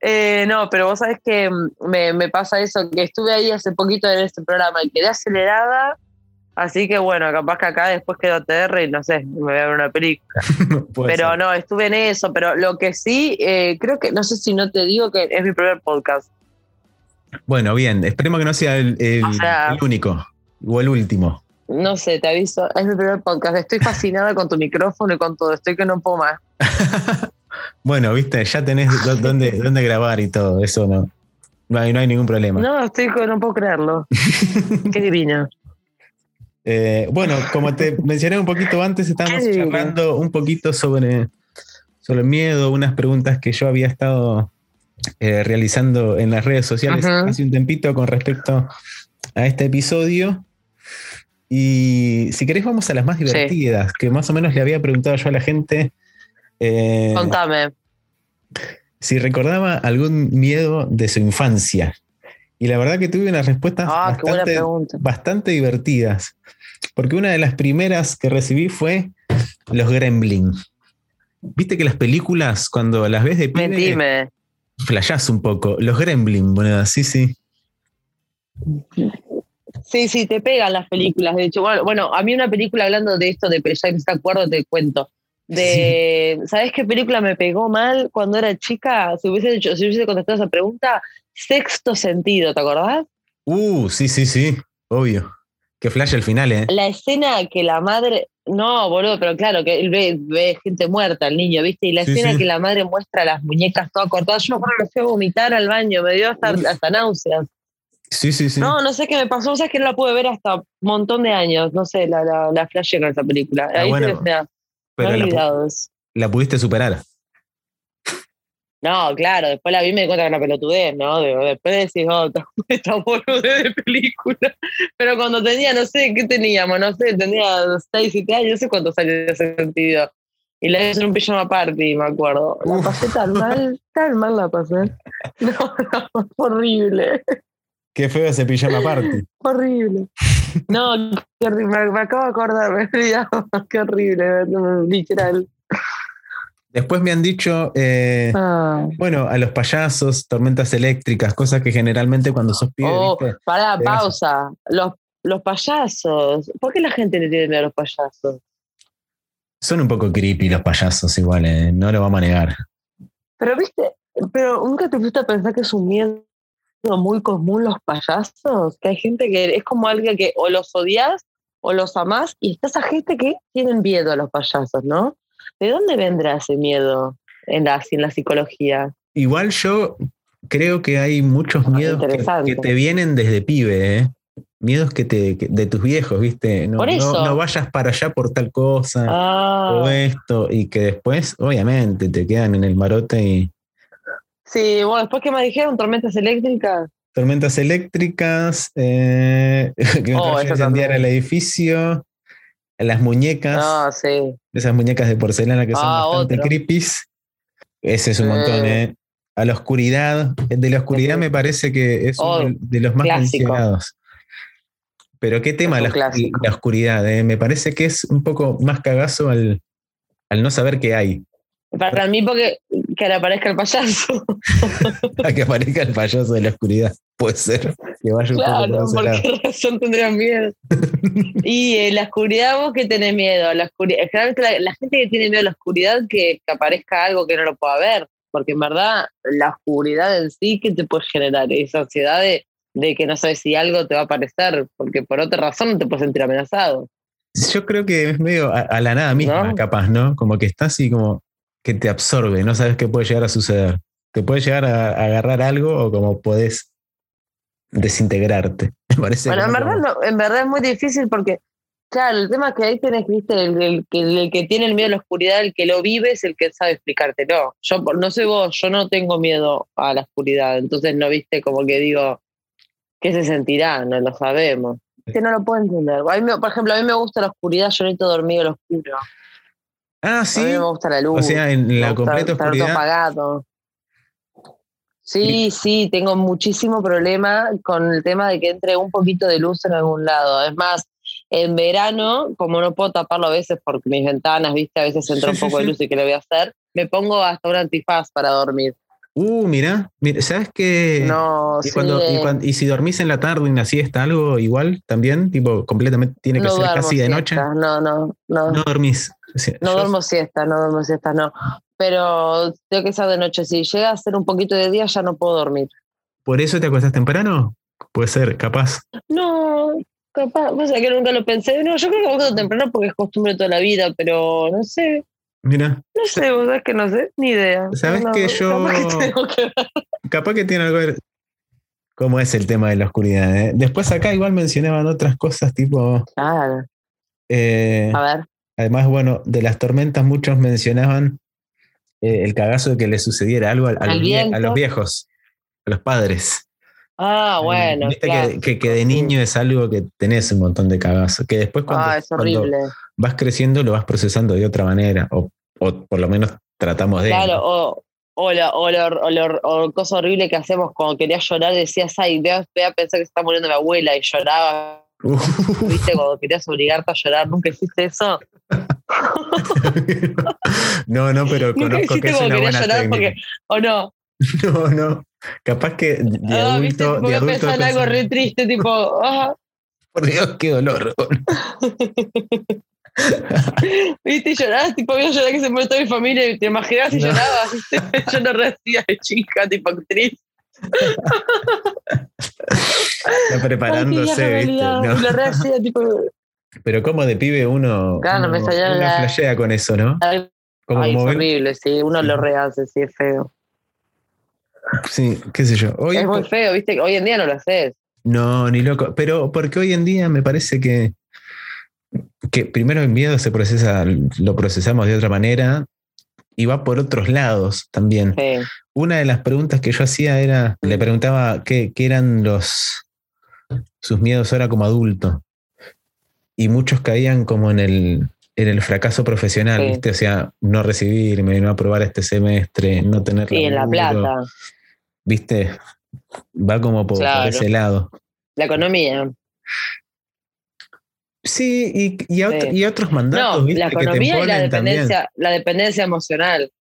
Eh, no, pero vos sabés que me, me, pasa eso, que estuve ahí hace poquito en este programa y quedé acelerada, así que bueno, capaz que acá después quedo ATR y no sé, me voy a ver una película. pero no, estuve en eso, pero lo que sí, eh, creo que, no sé si no te digo que es mi primer podcast. Bueno, bien, esperemos que no sea el, único o el último. No sé, te aviso, es mi primer podcast. Estoy fascinada con tu micrófono y con todo, estoy que no puedo más. bueno, viste, ya tenés dónde, dónde grabar y todo, eso no. No hay, no hay ningún problema. No, estoy no puedo creerlo. Qué divino. Eh, bueno, como te mencioné un poquito antes, estábamos charlando un poquito sobre, sobre el miedo, unas preguntas que yo había estado eh, realizando en las redes sociales hace un tempito con respecto a este episodio. Y si querés vamos a las más divertidas, que más o menos le había preguntado yo a la gente. Eh, Contame. Si recordaba algún miedo de su infancia. Y la verdad que tuve unas respuestas ah, bastante, bastante, divertidas. Porque una de las primeras que recibí fue los Gremlin. Viste que las películas, cuando las ves de pibe, Flayás un poco. Los Gremlin, bueno, sí, sí. Sí, sí, te pegan las películas. De hecho, bueno, a mí una película hablando de esto, de ya me acuerdo, te cuento. De, ¿sabes qué película me pegó mal cuando era chica? Si hubiese, hecho, si hubiese contestado esa pregunta, Sexto Sentido, ¿te acordás? Uh, sí, sí, sí, obvio. Que flash el final, ¿eh? La escena que la madre, no, boludo, pero claro, que él ve, gente muerta, el niño, ¿viste? Y la escena que la madre muestra las muñecas todas cortadas, yo me fui a vomitar al baño, me dio hasta, hasta náuseas. Sí, sí, sí. No, no sé qué me pasó, o sea, que no la pude ver hasta un montón de años, no sé, la, la, la flash en esa película. Ah, Ahí bueno, se, pero la, la pudiste superar. No, claro, después la vi y me di cuenta que era una pelotudez, ¿no? Después decís, oh, esta boludez de película. Pero cuando tenía, no sé, ¿qué teníamos? No sé, tenía 6, 7 años, no sé cuántos años ese sentido. Y la hice en un pijama party, me acuerdo. La pasé tan mal, tan mal la pasé. No, no, horrible. Qué feo ese pijama party. horrible. No, qué horrible. Me, acabo de acordar, me he Qué horrible, literal. Después me han dicho, eh, ah. bueno, a los payasos, tormentas eléctricas, cosas que generalmente cuando sos pibe. Oh, para, pausa. Los, los payasos. ¿Por qué la gente le tiene miedo a los payasos? Son un poco creepy los payasos, igual, eh, no lo vamos a negar. Pero viste, pero nunca te fuiste a pensar que es un miedo muy común los payasos, que hay gente que es como alguien que o los odias o los amás y está esa gente que tiene miedo a los payasos, ¿no? ¿De dónde vendrá ese miedo en la, en la psicología? Igual yo creo que hay muchos miedos que, te vienen desde pibe, ¿eh? Miedos que te, de tus viejos, ¿viste? No, no, vayas para allá por tal cosa o ah. esto, y que después, obviamente, te quedan en el marote y. Sí, bueno, después que me dijeron, tormentas eléctricas. Tormentas eléctricas, eh, que oh, incendiar el edificio, las muñecas. Sí. Esas muñecas de porcelana que son ah, bastante creepy. Ese es un montón, ¿eh? A la oscuridad. De la oscuridad me parece que es uno oh, de los más mencionados. Pero qué tema la, la, oscuridad, ¿eh? Me parece que es un poco más cagazo al, al no saber qué hay. Para mí, porque que le aparezca el payaso. a que aparezca el payaso de la oscuridad. Puede ser. Que vaya claro, ¿por qué razón tendrías miedo? y en la oscuridad, vos que tenés miedo. La, oscuridad, la, la, gente que tiene miedo a la oscuridad, que, que, aparezca algo que no lo pueda ver. Porque en verdad, la oscuridad en sí, que te puede generar? Esa ansiedad de, de que no sabes si algo te va a aparecer. Porque por otra razón no te puedes sentir amenazado. Yo creo que es medio a, la nada misma, capaz, ¿no? Como que está así como que te absorbe, no sabes qué puede llegar a suceder. Te puede llegar a, agarrar algo o como podés desintegrarte. parece bueno, en verdad, en verdad es muy difícil porque, claro, el tema es que ahí tenés, viste, el, el, el, que tiene el miedo a la oscuridad, el que lo vive es el que sabe explicártelo. Yo no sé vos, yo no tengo miedo a la oscuridad, entonces no viste como que digo, ¿qué se sentirá? No lo sabemos. Que no lo puedo entender. por ejemplo, a mí me gusta la oscuridad, yo necesito dormir a lo oscuro. Ah, sí. A mí me gusta la luz. O sea, en la completa oscuridad. apagado. Sí, sí, tengo muchísimo problema con el tema de que entre un poquito de luz en algún lado. Es más, en verano, como no puedo taparlo a veces porque mis ventanas, viste, a veces entra un poco de luz y que lo voy a hacer, me pongo hasta un antifaz para dormir. Uh, mira, ¿sabes qué? No, y, y, y, si dormís en la tarde en la siesta, algo igual también, tipo, completamente tiene que ser casi de noche. No, no, no. No dormís. No duermo siesta, no duermo siesta, no. Pero tengo que ser de noche. Si llega a ser un poquito de día, ya no puedo dormir. ¿Por eso te acuestas temprano? Puede ser, capaz. No, capaz. O sea, que nunca lo pensé. No, yo creo que me acuesto temprano porque es costumbre toda la vida, pero no sé. Mira. No sé, vos sabés que no sé, ni idea. ¿Sabes que yo. Capaz que, tiene algo que ver. ¿Cómo es el tema de la oscuridad? Eh? Después acá igual mencionaban otras cosas tipo. Claro. Eh, a ver. Además, bueno, de las tormentas muchos mencionaban eh, el cagazo de que le sucediera algo a, los viejos, a los padres. Ah, eh, bueno. que, que, de niño es algo que tenés un montón de cagazo. Que después cuando, ah, vas creciendo lo vas procesando de otra manera. O, o por lo menos tratamos de. Claro, o, o, lo, o, lo, o, cosa horrible que hacemos cuando querías llorar, decías, ay, voy a, pensar que se está muriendo mi abuela y lloraba. ¿Viste? Cuando querías obligarte a llorar, ¿nunca hiciste eso? no, no, pero conozco que es una buena técnica. Porque, ¿O no? No, no. Capaz que de ah, adulto. ¿viste? De adulto en algo re triste, tipo. Ah. Por Dios, qué dolor. ¿Viste? Y llorabas, tipo, yo lloraba que se muere toda mi familia y te imaginas y no. llorabas. Yo no recibía de chica, tipo actriz. Está preparándose, ¿viste? No. Lo re tipo. Pero como de pibe uno, claro, uno, me uno flashea con eso, ¿no? Como Ay, es horrible, sí, uno lo rehace, sí, es feo. Sí, qué sé yo. Hoy, es muy feo, viste, hoy en día no lo haces. No, ni loco. Pero porque hoy en día me parece que, que primero el miedo se procesa, lo procesamos de otra manera y va por otros lados también. Una de las preguntas que yo hacía era, le preguntaba qué, qué eran los sus miedos ahora como adulto y muchos caían como en el, en el fracaso profesional, ¿viste? O sea, no recibirme, no aprobar este semestre, no tener... Sí, en la plata. ¿Viste? Va como por, ese lado. La economía. Sí, y, y, otros mandatos. No, la economía y la dependencia, la dependencia emocional.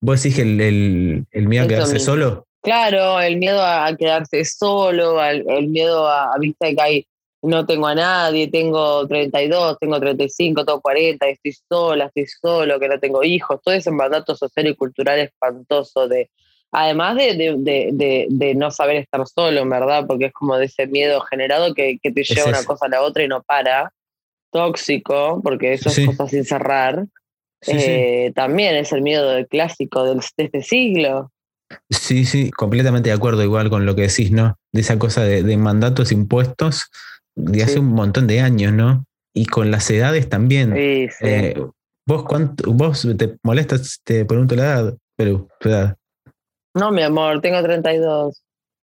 ¿Vos decís el, el, miedo a quedarse solo? Claro, el miedo a quedarse solo, el, miedo a, a vista que hay, no tengo a nadie, tengo 32, tengo 35, tengo 40, estoy sola, estoy solo, que no tengo hijos, todo ese mandato social y cultural espantoso de, además de, no saber estar solo, ¿verdad? Porque es como de ese miedo generado que, te lleva una cosa a la otra y no para, tóxico, porque eso es cosa sin cerrar. Eh, también es el miedo del clásico de este siglo. Sí, sí, completamente de acuerdo igual con lo que decís, ¿no? De esa cosa de, mandatos impuestos de hace un montón de años, ¿no? Y con las edades también. Sí, eh, ¿Vos cuánto, vos te molestas, te pregunto la edad, pero tu edad? No, mi amor, tengo 32.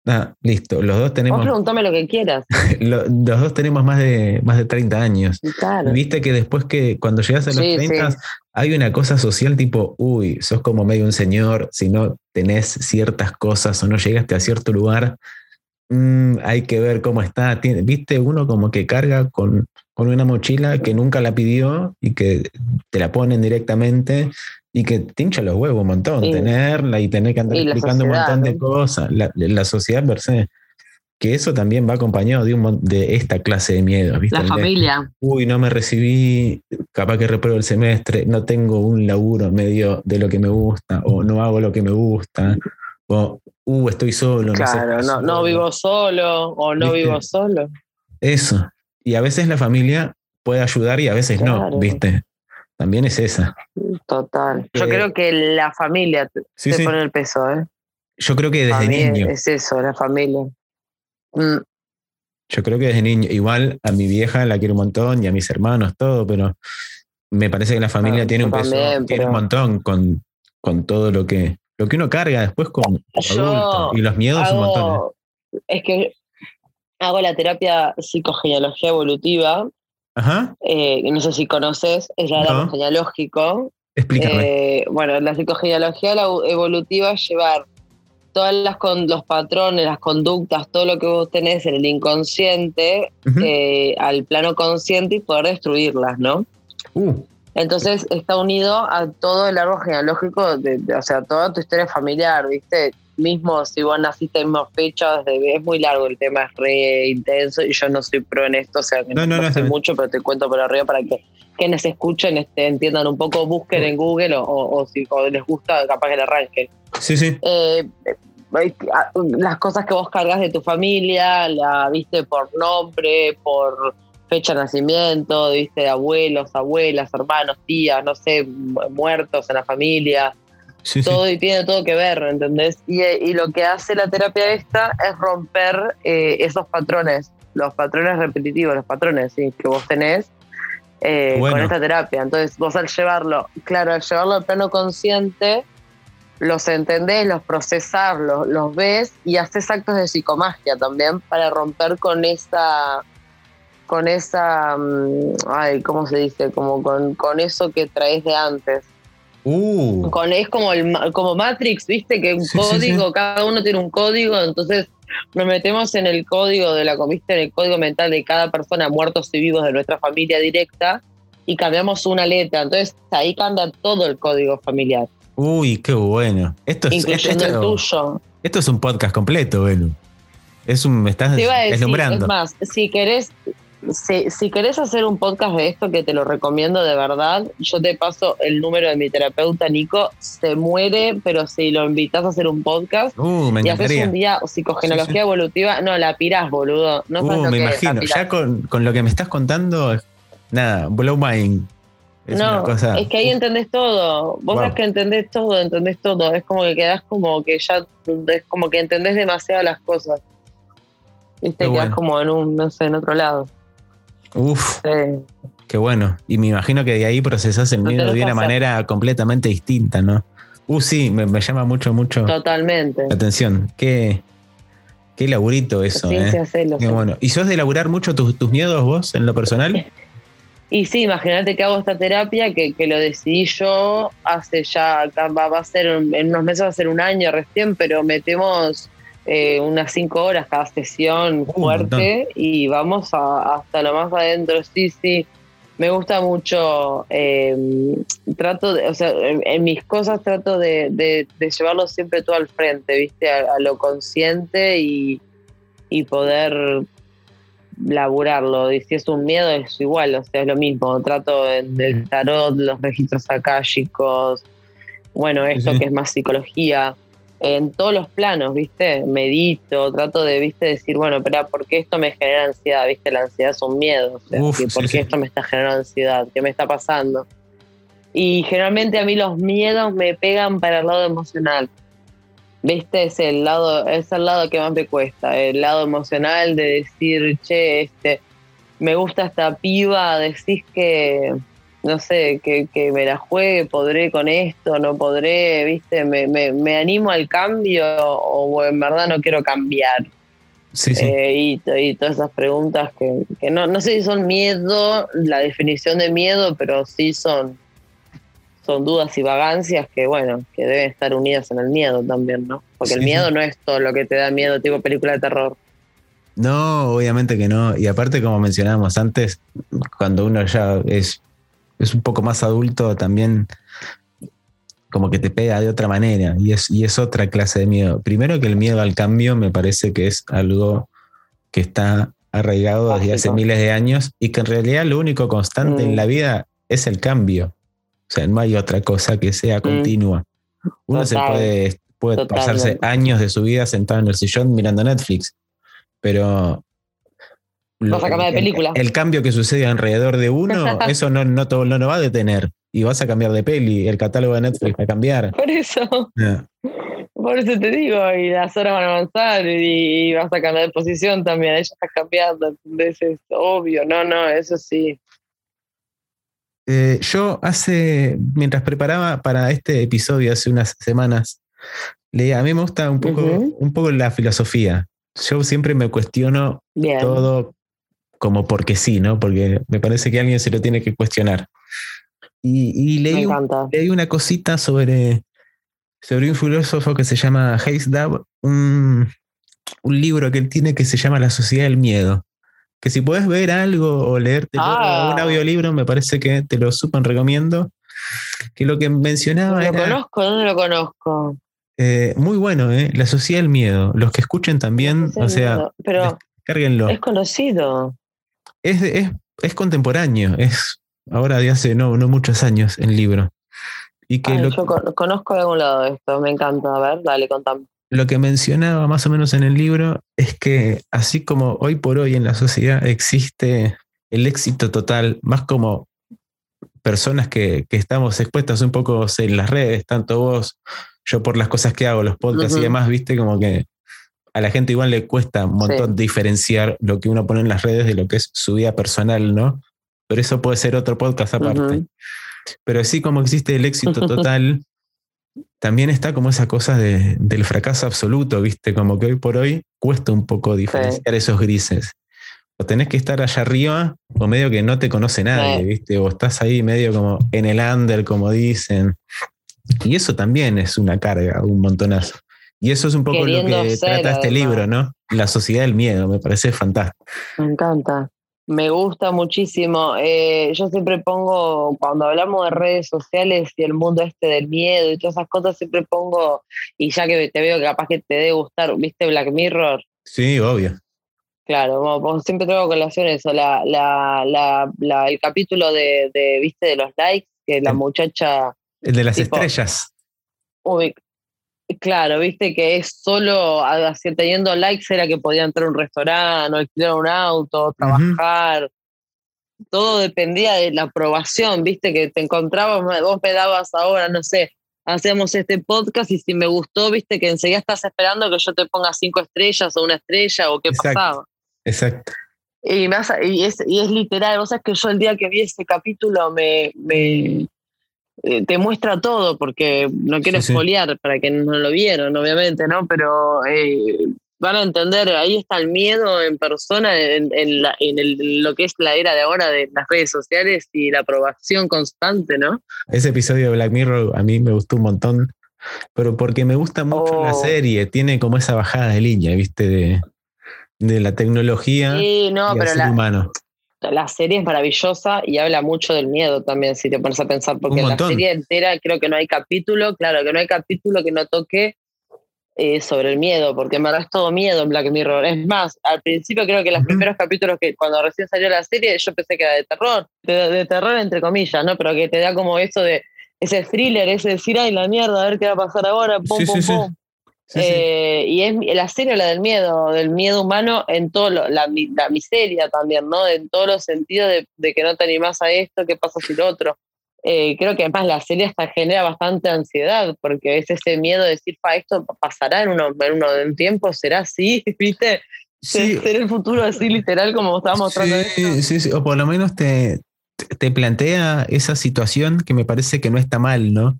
Ah, listo. Los dos tenemos. Vos preguntame lo que quieras. los, dos tenemos más de, más de 30 años. Claro. Viste que después que cuando llegas a los 30 hay una cosa social tipo, uy, sos como medio un señor, si no tenés ciertas cosas o no llegaste a cierto lugar, mm, hay que ver cómo está. Viste, uno como que carga con, con una mochila que nunca la pidió y que te la ponen directamente y que te hincha los huevos un montón, tenerla y tener que andar explicando un montón de cosas. La, sociedad per se. Que eso también va acompañado de, un, de esta clase de miedo. ¿viste? La familia. Uy, no me recibí, capaz que repruebo el semestre, no tengo un laburo medio de lo que me gusta, o no hago lo que me gusta, o uh, estoy solo. Claro, no, no, vivo solo, o no vivo solo. Eso. Y a veces la familia puede ayudar y a veces no, ¿viste? También es esa. Total. Yo creo que la familia te pone el peso, ¿eh? Yo creo que desde niño. Es eso, la familia. Mm. Yo creo que desde niño, igual a mi vieja la quiero un montón y a mis hermanos, todo, pero me parece que la familia tiene un peso, tiene un montón con, con todo lo que, lo que uno carga después con adulto. Y los miedos un montón. ¿eh? Es que hago la terapia psicogenealogía evolutiva Ajá. Eh, no sé si conoces, es el árbol genealógico. Explícame. Eh, bueno, la psicogenealogía evolutiva es llevar todas las con, los patrones, las conductas, todo lo que vos tenés en el inconsciente eh, al plano consciente y poder destruirlas, ¿no? Uh. Entonces está unido a todo el árbol genealógico, de, o sea, toda tu historia familiar, ¿viste? Mismo si vos naciste en misma fecha, es muy largo el tema, es re intenso y yo no soy pro en esto, o sea, que no, no, sé mucho, pero te cuento por arriba para que quienes escuchen este, entiendan un poco, busquen en Google o, si les gusta, capaz que le arranquen. Sí, sí. Eh, las cosas que vos cargas de tu familia, la viste por nombre, por fecha de nacimiento, viste de abuelos, abuelas, hermanos, tías, no sé, muertos en la familia, todo y tiene todo que ver, ¿entendés? Y, lo que hace la terapia esta es romper eh, esos patrones, los patrones repetitivos, los patrones que vos tenés eh, con esta terapia. Entonces vos al llevarlo, claro, al llevarlo al plano consciente, los entendés, los procesás, los, ves y haces actos de psicomagia también para romper con esa con esa, mm, ay, ¿cómo se dice? Como con, con eso que traes de antes. Uh. Con, es como, el, como Matrix, viste, que un código, cada uno tiene un código, entonces nos metemos en el código de la comista, en el código mental de cada persona, muertos y vivos de nuestra familia directa, y cambiamos una letra. Entonces ahí cambia todo el código familiar. Uy, qué bueno. Esto es, Incluyendo el tuyo. Esto es un podcast completo, bueno. Es un, me estás deslumbrando. Es más, si querés, si, si querés hacer un podcast de esto, que te lo recomiendo de verdad, yo te paso el número de mi terapeuta Nico. Se muere, pero si lo invitas a hacer un podcast uh, y haces un día psicogenología evolutiva, no, la pirás, boludo. No uh, me imagino. Ya con, lo que me estás contando, nada, blow mind. Es no, es que ahí entendés todo. Vos sabés que entendés todo, entendés todo. Es como que quedás como que ya, es como que entendés demasiado las cosas. Y te quedás como en un, no sé, en otro lado. Uf. Qué bueno. Y me imagino que de ahí procesas el miedo de una manera completamente distinta, ¿no? Uh, sí, me, llama mucho, mucho. Totalmente. Atención. Qué, qué laburito eso. Sí, ¿eh? qué bueno. ¿Y sos de laburar mucho tus, miedos vos en lo personal? Y sí, imagínate que hago esta terapia que, lo decidí yo hace ya, va, a ser, en unos meses va a ser un año recién, pero metemos eh, unas cinco horas cada sesión fuerte y vamos hasta lo más adentro. Sí, sí, me gusta mucho. Eh, trato de, o sea, en, mis cosas trato de, llevarlo siempre todo al frente, ¿viste? A, lo consciente y, y poder laburarlo. Y si es un miedo, es igual, o sea, es lo mismo. Trato del tarot, los registros akáshicos, bueno, esto que es más psicología en todos los planos, ¿viste? Medito, trato de, ¿viste? Decir, bueno, pero ¿por qué esto me genera ansiedad? ¿Viste? La ansiedad es un miedo. ¿Por qué esto me está generando ansiedad? ¿Qué me está pasando? Y generalmente a mí los miedos me pegan para el lado emocional. ¿Viste? Es el lado, es el lado que más me cuesta. El lado emocional de decir, che, este, me gusta esta piba, decís que no sé, que, me la juegue, podré con esto, no podré, viste, me, me, animo al cambio o en verdad no quiero cambiar. Sí, sí. Eh, y, todas esas preguntas que, que, no, no sé si son miedo, la definición de miedo, pero sí son, son dudas y vagancias que, bueno, que deben estar unidas en el miedo también, ¿no? Porque el miedo no es todo lo que te da miedo, tipo película de terror. No, obviamente que no. Y aparte, como mencionábamos antes, cuando uno ya es es un poco más adulto, también como que te pega de otra manera y es, y es otra clase de miedo. Primero que el miedo al cambio me parece que es algo que está arraigado desde hace miles de años y que en realidad lo único constante en mm. la vida es el cambio. O sea, no hay otra cosa que sea mm. continua. Uno se puede, puede pasarse años de su vida sentado en el sillón mirando Netflix, pero vas a cambiar de película. El, cambio que sucede alrededor de uno, eso no, no, no, no va a detener. Y vas a cambiar de peli, el catálogo de Netflix va a cambiar. Por eso. Por eso te digo, y las horas van a avanzar y, vas a cambiar de posición también. Ella está cambiando, entonces es obvio. No, no, eso sí. Eh, yo hace, mientras preparaba para este episodio hace unas semanas, leía, a mí me gusta un poco, un poco la filosofía. Yo siempre me cuestiono todo como porque sí, ¿no? Porque me parece que alguien se lo tiene que cuestionar. Y, leí, una cosita sobre, sobre un filósofo que se llama Hayes Dab, un, libro que él tiene que se llama La Sociedad del Miedo. Que si puedes ver algo o leerte ah. un audiolibro, me parece que te lo súper recomiendo. Que lo que mencionaba. ¿Lo conozco? ¿Dónde lo conozco? Eh, muy bueno, ¿eh? La Sociedad del Miedo. Los que escuchen también, o sea, pero Es conocido es, contemporáneo, es ahora de hace no, no muchos años el libro. Y que lo, yo conozco de algún lado esto, me encanta. A ver, dale, contame. Lo que mencionaba más o menos en el libro es que así como hoy por hoy en la sociedad existe el éxito total, más como personas que, estamos expuestas un poco en las redes, tanto vos, yo por las cosas que hago, los podcasts y demás, viste, como que a la gente igual le cuesta un montón diferenciar lo que uno pone en las redes de lo que es su vida personal, ¿no? Pero eso puede ser otro podcast aparte. Pero así como existe el éxito total, también está como esa cosa del fracaso absoluto, ¿viste? Como que hoy por hoy cuesta un poco diferenciar esos grises. O tenés que estar allá arriba, o medio que no te conoce nadie, ¿viste? O estás ahí medio como en el under, como dicen. Y eso también es una carga, un montonazo. Y eso es un poco lo que trata este libro, ¿no? La sociedad del miedo, me parece fantástico. Me encanta. Me gusta muchísimo. Eh, yo siempre pongo, cuando hablamos de redes sociales y el mundo este del miedo y todas esas cosas, siempre pongo, y ya que te veo que capaz que te debe gustar, ¿viste Black Mirror? Sí, obvio. Claro, siempre tengo colación eso, la, la, la, el capítulo de, de, ¿viste? De los likes, que la muchacha... El de las estrellas. Uy, Claro, viste que es solo teniendo likes era que podía entrar a un restaurante, o alquilar un auto, trabajar. Todo dependía de la aprobación, viste que te encontrabas, vos me dabas ahora, no sé, hacemos este podcast y si me gustó, viste que enseguida estás esperando que yo te ponga cinco estrellas o una estrella o qué pasaba. Exacto. Y, me y, es, y es literal, vos sabés que yo el día que vi ese capítulo me, me, eh, te muestra todo, porque no quiero esfoliar para que no lo vieron, obviamente, ¿no? Pero eh, van a entender, ahí está el miedo en persona en, lo que es la era de ahora de las redes sociales y la aprobación constante, ¿no? Ese episodio de Black Mirror a mí me gustó un montón Pero porque me gusta mucho la oh. serie, tiene como esa bajada de línea, ¿viste? De, de la tecnología sí, no, pero la, humano. La serie es maravillosa y habla mucho del miedo también, si te pones a pensar, porque la serie entera creo que no hay capítulo, claro, que no hay capítulo que no toque eh, sobre el miedo, porque me verdad es todo miedo en Black Mirror. Es más, al principio creo que los primeros capítulos que cuando recién salió la serie yo pensé que era de terror, de, terror entre comillas, ¿no? Pero que te da como eso de ese thriller, ese decir, ay, la mierda, a ver qué va a pasar ahora, pum, pum, pum. Eh, y es la serie la del miedo, del miedo humano en todo la, la, miseria también, ¿no? En todos los sentidos de, de, que no te animás a esto, qué pasa si lo otro. Eh, creo que además la serie hasta genera bastante ansiedad, porque es ese miedo de decir, pa, esto pasará en, uno, en, uno, un tiempo, será así, ¿viste? Sí. Ser el futuro así literal como estábamos mostrando. Sí, sí, sí, o por lo menos te, te plantea esa situación que me parece que no está mal, ¿no?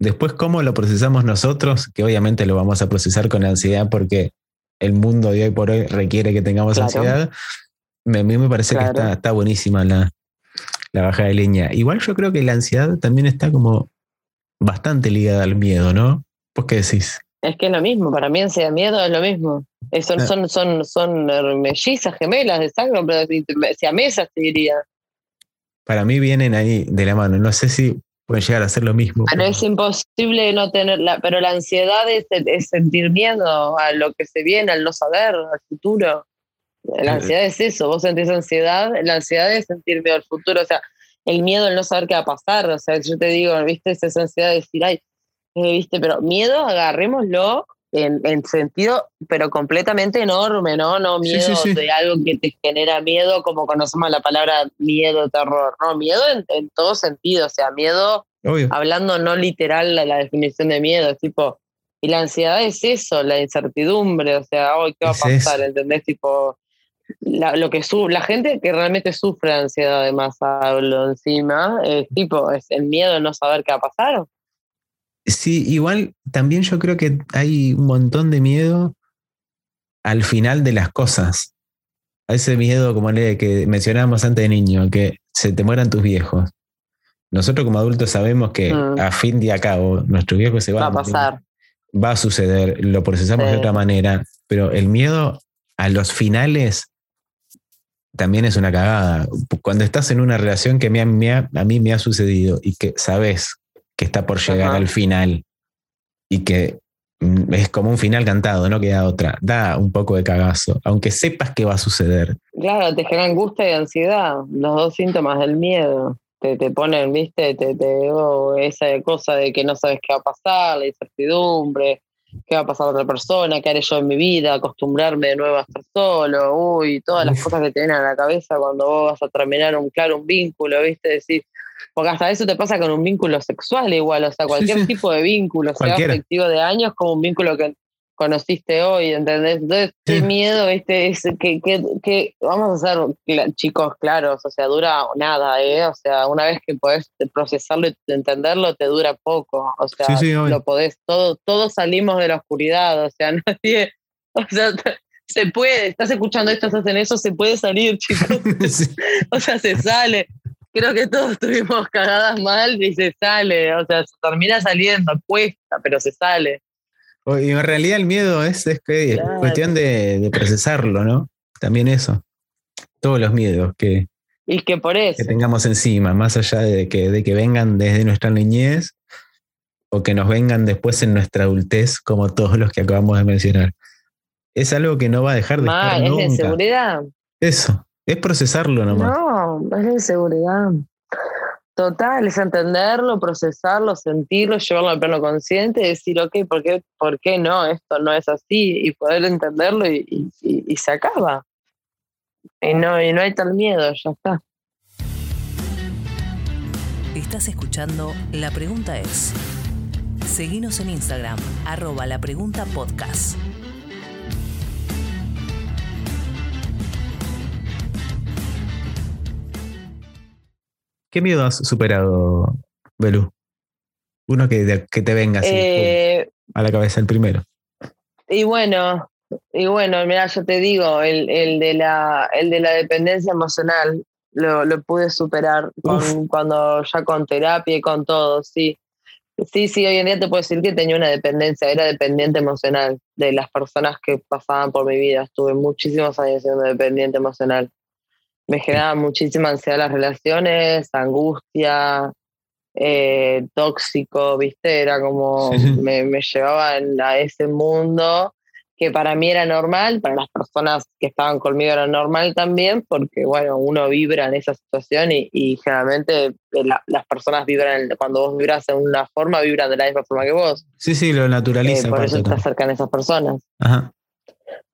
Después, ¿cómo lo procesamos nosotros? Que obviamente lo vamos a procesar con ansiedad porque el mundo de hoy por hoy requiere que tengamos ansiedad. A mí me parece que está, está buenísima la, la baja de línea. Igual yo creo que la ansiedad también está como bastante ligada al miedo, ¿no? ¿Vos qué decís? Es que es lo mismo, para mí ansiedad miedo es lo mismo. son, ah. son, son, son mellizas, gemelas de sangre, pero si a mesas te diría. Para mí vienen ahí de la mano. No sé si pueden llegar a ser lo mismo. Pero, es imposible no tenerla, pero la ansiedad es, es, sentir miedo a lo que se viene, al no saber, al futuro. La ansiedad es eso, vos sentís ansiedad, la ansiedad es sentir miedo al futuro, o sea, el miedo al no saber qué va a pasar, o sea, yo te digo, viste, esa ansiedad de decir, ay, eh, viste, pero miedo, agarrémoslo en, en, sentido, pero completamente enorme, ¿no? No miedo de algo que te genera miedo, como conocemos la palabra miedo, terror, ¿no? Miedo en, en todo sentido, o sea, miedo, hablando no literal la, la definición de miedo, es tipo, y la ansiedad es eso, la incertidumbre, o sea, hoy ¿qué va a pasar? ¿Entendés? Tipo, la, lo que su, la gente que realmente sufre ansiedad, además, hablo encima, es tipo, es el miedo de no saber qué va a pasar. Sí, igual también yo creo que hay un montón de miedo al final de las cosas. A ese miedo, como le que mencionábamos antes de niño, que se te mueran tus viejos. Nosotros como adultos sabemos que mm. a fin de a cabo nuestros viejos se van va a pasar. Va a suceder, lo procesamos de otra manera, pero el miedo a los finales también es una cagada. Cuando estás en una relación que a mí me ha sucedido y que sabes que está por llegar al final y que mm, es como un final cantado, no queda otra. Da un poco de cagazo, aunque sepas que va a suceder. Claro, te genera angustia y ansiedad, los dos síntomas del miedo. Te, te ponen, viste, te, te esa cosa de que no sabes qué va a pasar, la incertidumbre, qué va a pasar a otra persona, qué haré yo en mi vida, acostumbrarme de nuevo a estar solo, uy, todas las cosas que te vienen a la cabeza cuando vos vas a terminar un claro un vínculo, ¿viste? Decir, porque hasta eso te pasa con un vínculo sexual igual, o sea, cualquier tipo de vínculo, sea afectivo de años, como un vínculo que conociste hoy, ¿entendés? Entonces, qué miedo, ¿viste? Es que, que, que, vamos a ser chicos claros, o sea, dura nada, ¿eh? O sea, una vez que podés procesarlo y entenderlo, te dura poco, o sea, lo podés, todo, todos salimos de la oscuridad, o sea, nadie, o sea, se puede, estás escuchando esto, estás en eso, se puede salir, chicos. o sea, se sale. Creo que todos tuvimos cagadas mal y se sale, o sea, se termina saliendo, cuesta, pero se sale. Y en realidad el miedo es, es, que, cuestión de, procesarlo, ¿no? También eso. Todos los miedos que, y que, por eso. que tengamos encima, más allá de que, de que vengan desde nuestra niñez o que nos vengan después en nuestra adultez, como todos los que acabamos de mencionar. Es algo que no va a dejar de estar ¿Es de inseguridad? Eso, es procesarlo nomás. No, es de inseguridad. Total, es entenderlo, procesarlo, sentirlo, llevarlo al plano consciente y decir, ok, ¿por qué, ¿por qué no? Esto no es así y poder entenderlo y, se acaba. Y no, y no hay tal miedo, ya está. Estás escuchando La Pregunta es. Seguinos en Instagram, arroba la pregunta podcast. ¿Qué miedo has superado, Belú? Uno que, que te venga así eh, a la cabeza el primero. Y bueno, y bueno, mira, yo te digo, el, de, la, el de la dependencia emocional lo, pude superar cuando ya con terapia y con todo, sí. Sí, sí, hoy en día te puedo decir que tenía una dependencia, era dependiente emocional de las personas que pasaban por mi vida. Estuve muchísimos años siendo dependiente emocional. Me generaba muchísima ansiedad las relaciones, angustia, eh, tóxico, ¿viste? Era como, me, me llevaba a ese mundo que para mí era normal, para las personas que estaban conmigo era normal también, porque bueno, uno vibra en esa situación y, generalmente eh, las personas vibran, cuando vos vibras en una forma, vibran de la misma forma que vos. Sí, sí, lo naturaliza. Eh, por eso te acercan esas personas. Ajá.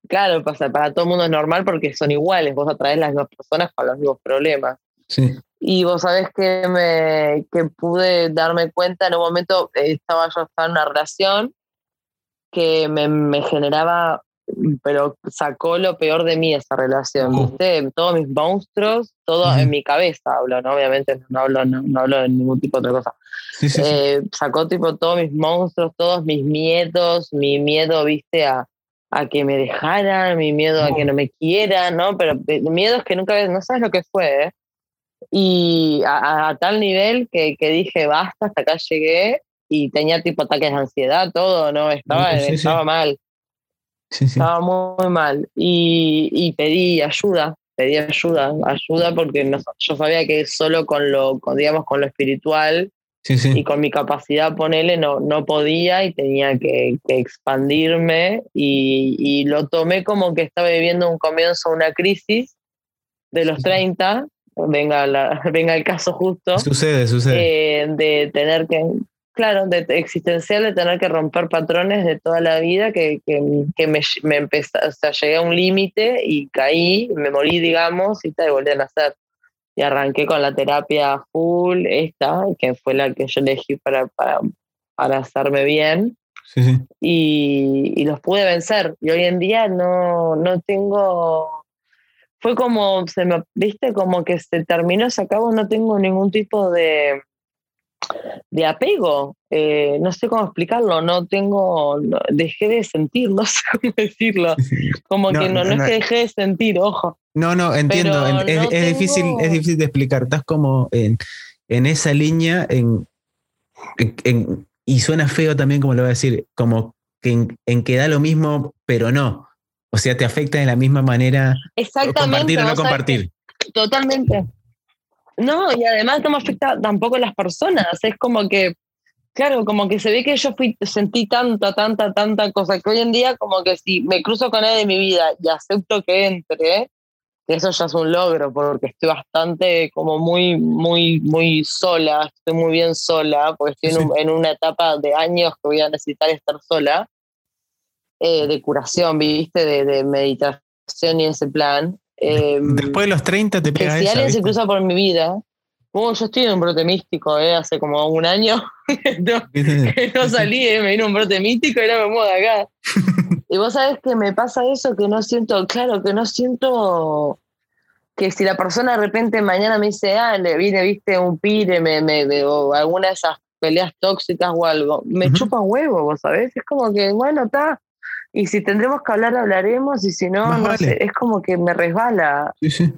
Claro, pasa, para todo el mundo es normal porque son iguales, vos atraes las mismas personas con los mismos problemas. Sí. Y vos sabés que, me, que pude darme cuenta, en un momento eh, estaba yo estaba en una relación que me, generaba, pero sacó lo peor de mí esa relación, ¿viste? Todos mis monstruos, todo en mi cabeza hablo, ¿no? Obviamente no hablo, no, hablo de ningún tipo de otra cosa. Eh, sacó tipo todos mis monstruos, todos mis miedos, mi miedo, ¿viste? A, a que me dejaran, mi miedo a que no me quieran, ¿no? Pero miedos que nunca, no sabes lo que fue, ¿eh? Y a, tal nivel que, que, dije, basta, hasta acá llegué y tenía tipo ataques de ansiedad, todo, ¿no? Estaba, estaba mal. Estaba muy mal. Y, y, pedí ayuda, pedí ayuda, ayuda porque no, yo sabía que solo con lo, con, digamos, con lo espiritual y con mi capacidad, ponerle, no, no podía y tenía que, expandirme y, y, lo tomé como que estaba viviendo un comienzo, una crisis de los 30, venga, la, venga el caso justo. Sucede, sucede. Eh, de tener que, claro, de, existencial de tener que romper patrones de toda la vida que, que, me, me empezó, o sea, llegué a un límite y caí, me morí, digamos, y, tal, y volví a nacer. Y arranqué con la terapia full, esta, que fue la que yo elegí para, para, para hacerme bien. Sí, sí. Y, y, los pude vencer. Y hoy en día no, no tengo. Fue como, se me, viste, como que se terminó, se acabó, no tengo ningún tipo de, de apego, eh, no sé cómo explicarlo, no tengo, dejé de sentir, no sé cómo decirlo, como que no, no, es que dejé de sentir, ojo. No, no, entiendo, es, difícil, es difícil de explicar, estás como en, en esa línea, en, y suena feo también como lo voy a decir, como que en, que da lo mismo, pero no. O sea, te afecta de la misma manera Exactamente, compartir o no compartir. Totalmente. No, y además no me afecta tampoco a las personas. Es como que, claro, como que se ve que yo fui, sentí tanta, tanta, tanta cosa que hoy en día, como que si me cruzo con él de mi vida y acepto que entre, eso ya es un logro, porque estoy bastante, como muy, muy, muy sola, estoy muy bien sola, porque estoy en, una etapa de años que voy a necesitar estar sola, eh, de curación, viste, de, de meditación y ese plan. Después de los 30 te pega Si alguien se cruza por mi vida, yo estoy en un brote místico, ¿eh? hace como un año no, no salí, ¿eh? me vino un brote místico y ahora me muevo de acá. y vos sabés que me pasa eso, que no siento, claro, que no siento que si la persona de repente mañana me dice, ah, le vine, viste, un pire, me, me, o alguna de esas peleas tóxicas o algo, me chupa huevo, vos sabés, es como que, bueno, está, y si tendremos que hablar, hablaremos, y si no, no sé, es como que me resbala. Sí, sí.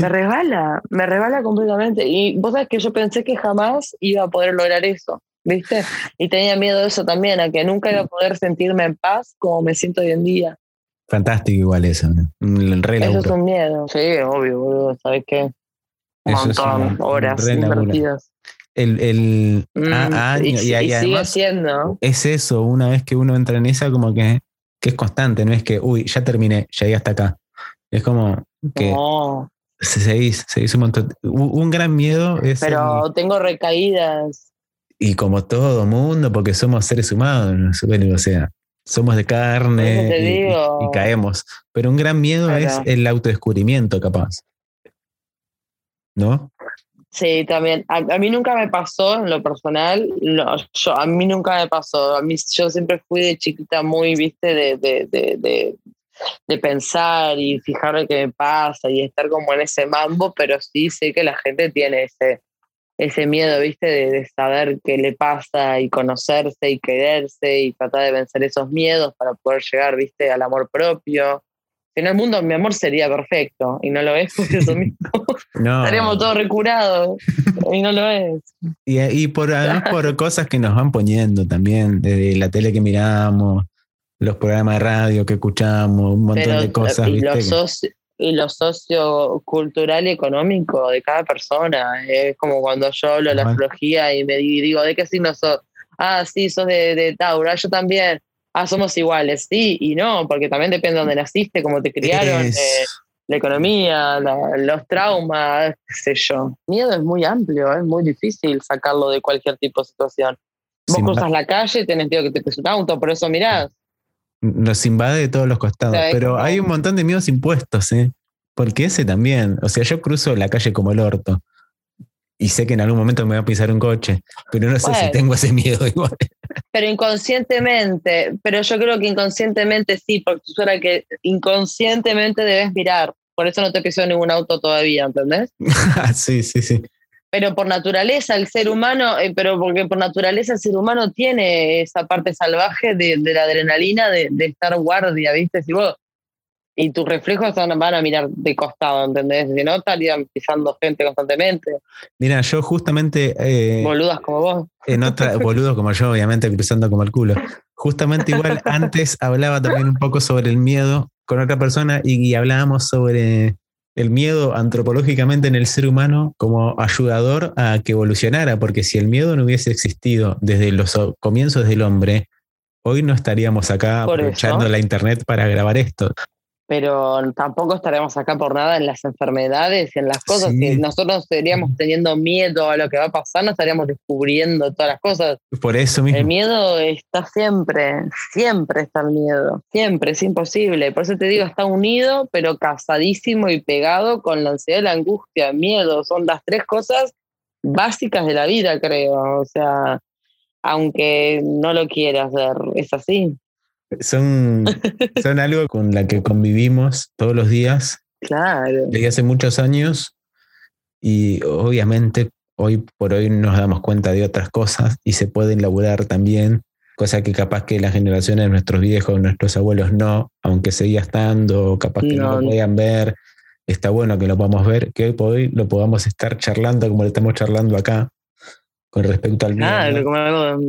Me resbala, me resbala completamente. Y vos sabés que yo pensé que jamás iba a poder lograr eso, ¿viste? Y tenía miedo de eso también, a que nunca iba a poder sentirme en paz como me siento hoy en día. Fantástico igual eso, El Eso es un miedo, sí, obvio, boludo, ¿sabes qué? Un montón, horas invertidas el, el mm, y, sigue siendo. Es eso, una vez que uno entra en esa, como que, que es constante, no es que, uy, ya terminé, llegué hasta acá. Es como que se seguís, seguís un montón. Un gran miedo es. Pero tengo recaídas. Y como todo mundo, porque somos seres humanos, o sea, somos de carne y, caemos. Pero un gran miedo es el autodescubrimiento, capaz. ¿No? Sí, también. A, mí nunca me pasó en lo personal, a mí nunca me pasó. A mí, yo siempre fui de chiquita muy, viste, de, de, de, de, pensar y fijarme qué me pasa y estar como en ese mambo, pero sí sé que la gente tiene ese, ese miedo, viste, de, saber qué le pasa y conocerse y quererse y tratar de vencer esos miedos para poder llegar, viste, al amor propio. Si no, el mundo, mi amor, sería perfecto. Y no lo es por eso mismo. No. Estaríamos todos recurados. Y no lo es. Y, por, además por cosas que nos van poniendo también, desde la tele que miramos, los programas de radio que escuchamos, un montón de cosas. Y, y lo sociocultural y económico de cada persona. Es como cuando yo hablo de la astrología y me digo, ¿de qué signo sos? Ah, sí, sos de, de Tauro, ah, yo también. Ah, somos iguales, sí y no, porque también depende de dónde naciste, cómo te criaron, eh, la economía, los traumas, qué sé yo. Miedo es muy amplio, es muy difícil sacarlo de cualquier tipo de situación. Vos cruzas la calle, tenés miedo que te pese un auto, por eso mirás nos invade de todos los costados. pero hay un montón de miedos impuestos, ¿eh? Porque ese también. O sea, yo cruzo la calle como el orto. Y sé que en algún momento me va a pisar un coche. Pero no sé si tengo ese miedo igual. Pero inconscientemente, pero yo creo que inconscientemente sí, porque tú sabes que inconscientemente debes mirar. Por eso no te pisó ningún auto todavía, ¿entendés? sí, sí, sí pero por naturaleza el ser humano, eh, pero porque por naturaleza el ser humano tiene esa parte salvaje de, la adrenalina de, estar guardia, ¿viste? Si vos, y tus reflejos van, a mirar de costado, ¿entendés? Si no, estarían pisando gente constantemente. Mira, yo justamente... Eh, Boludas como vos. En otra, boludos como yo, obviamente, cruzando como el culo. Justamente igual antes hablaba también un poco sobre el miedo con otra persona y hablábamos sobre el miedo antropológicamente en el ser humano como ayudador a que evolucionara, porque si el miedo no hubiese existido desde los comienzos del hombre, hoy no estaríamos acá aprovechando la internet para grabar esto pero tampoco estaremos acá por nada en las enfermedades y en las cosas. Si nosotros estaríamos teniendo miedo a lo que va a pasar, no estaríamos descubriendo todas las cosas. Por eso mismo. El miedo está siempre, siempre está el miedo, siempre, es imposible. Por eso te digo, está unido, pero casadísimo y pegado con la ansiedad y la angustia, el miedo. Son las tres cosas básicas de la vida, creo. O sea, aunque no lo quieras ver, es así. Son, son algo con la que convivimos todos los días. Claro. Desde hace muchos años y obviamente hoy por hoy nos damos cuenta de otras cosas y se pueden laburar también, cosa que capaz que las generaciones de nuestros viejos, nuestros abuelos no, aunque seguía estando, capaz que no, lo podían ver. Está bueno que lo podamos ver, que hoy por hoy lo podamos estar charlando como lo estamos charlando acá con respecto al miedo. Claro,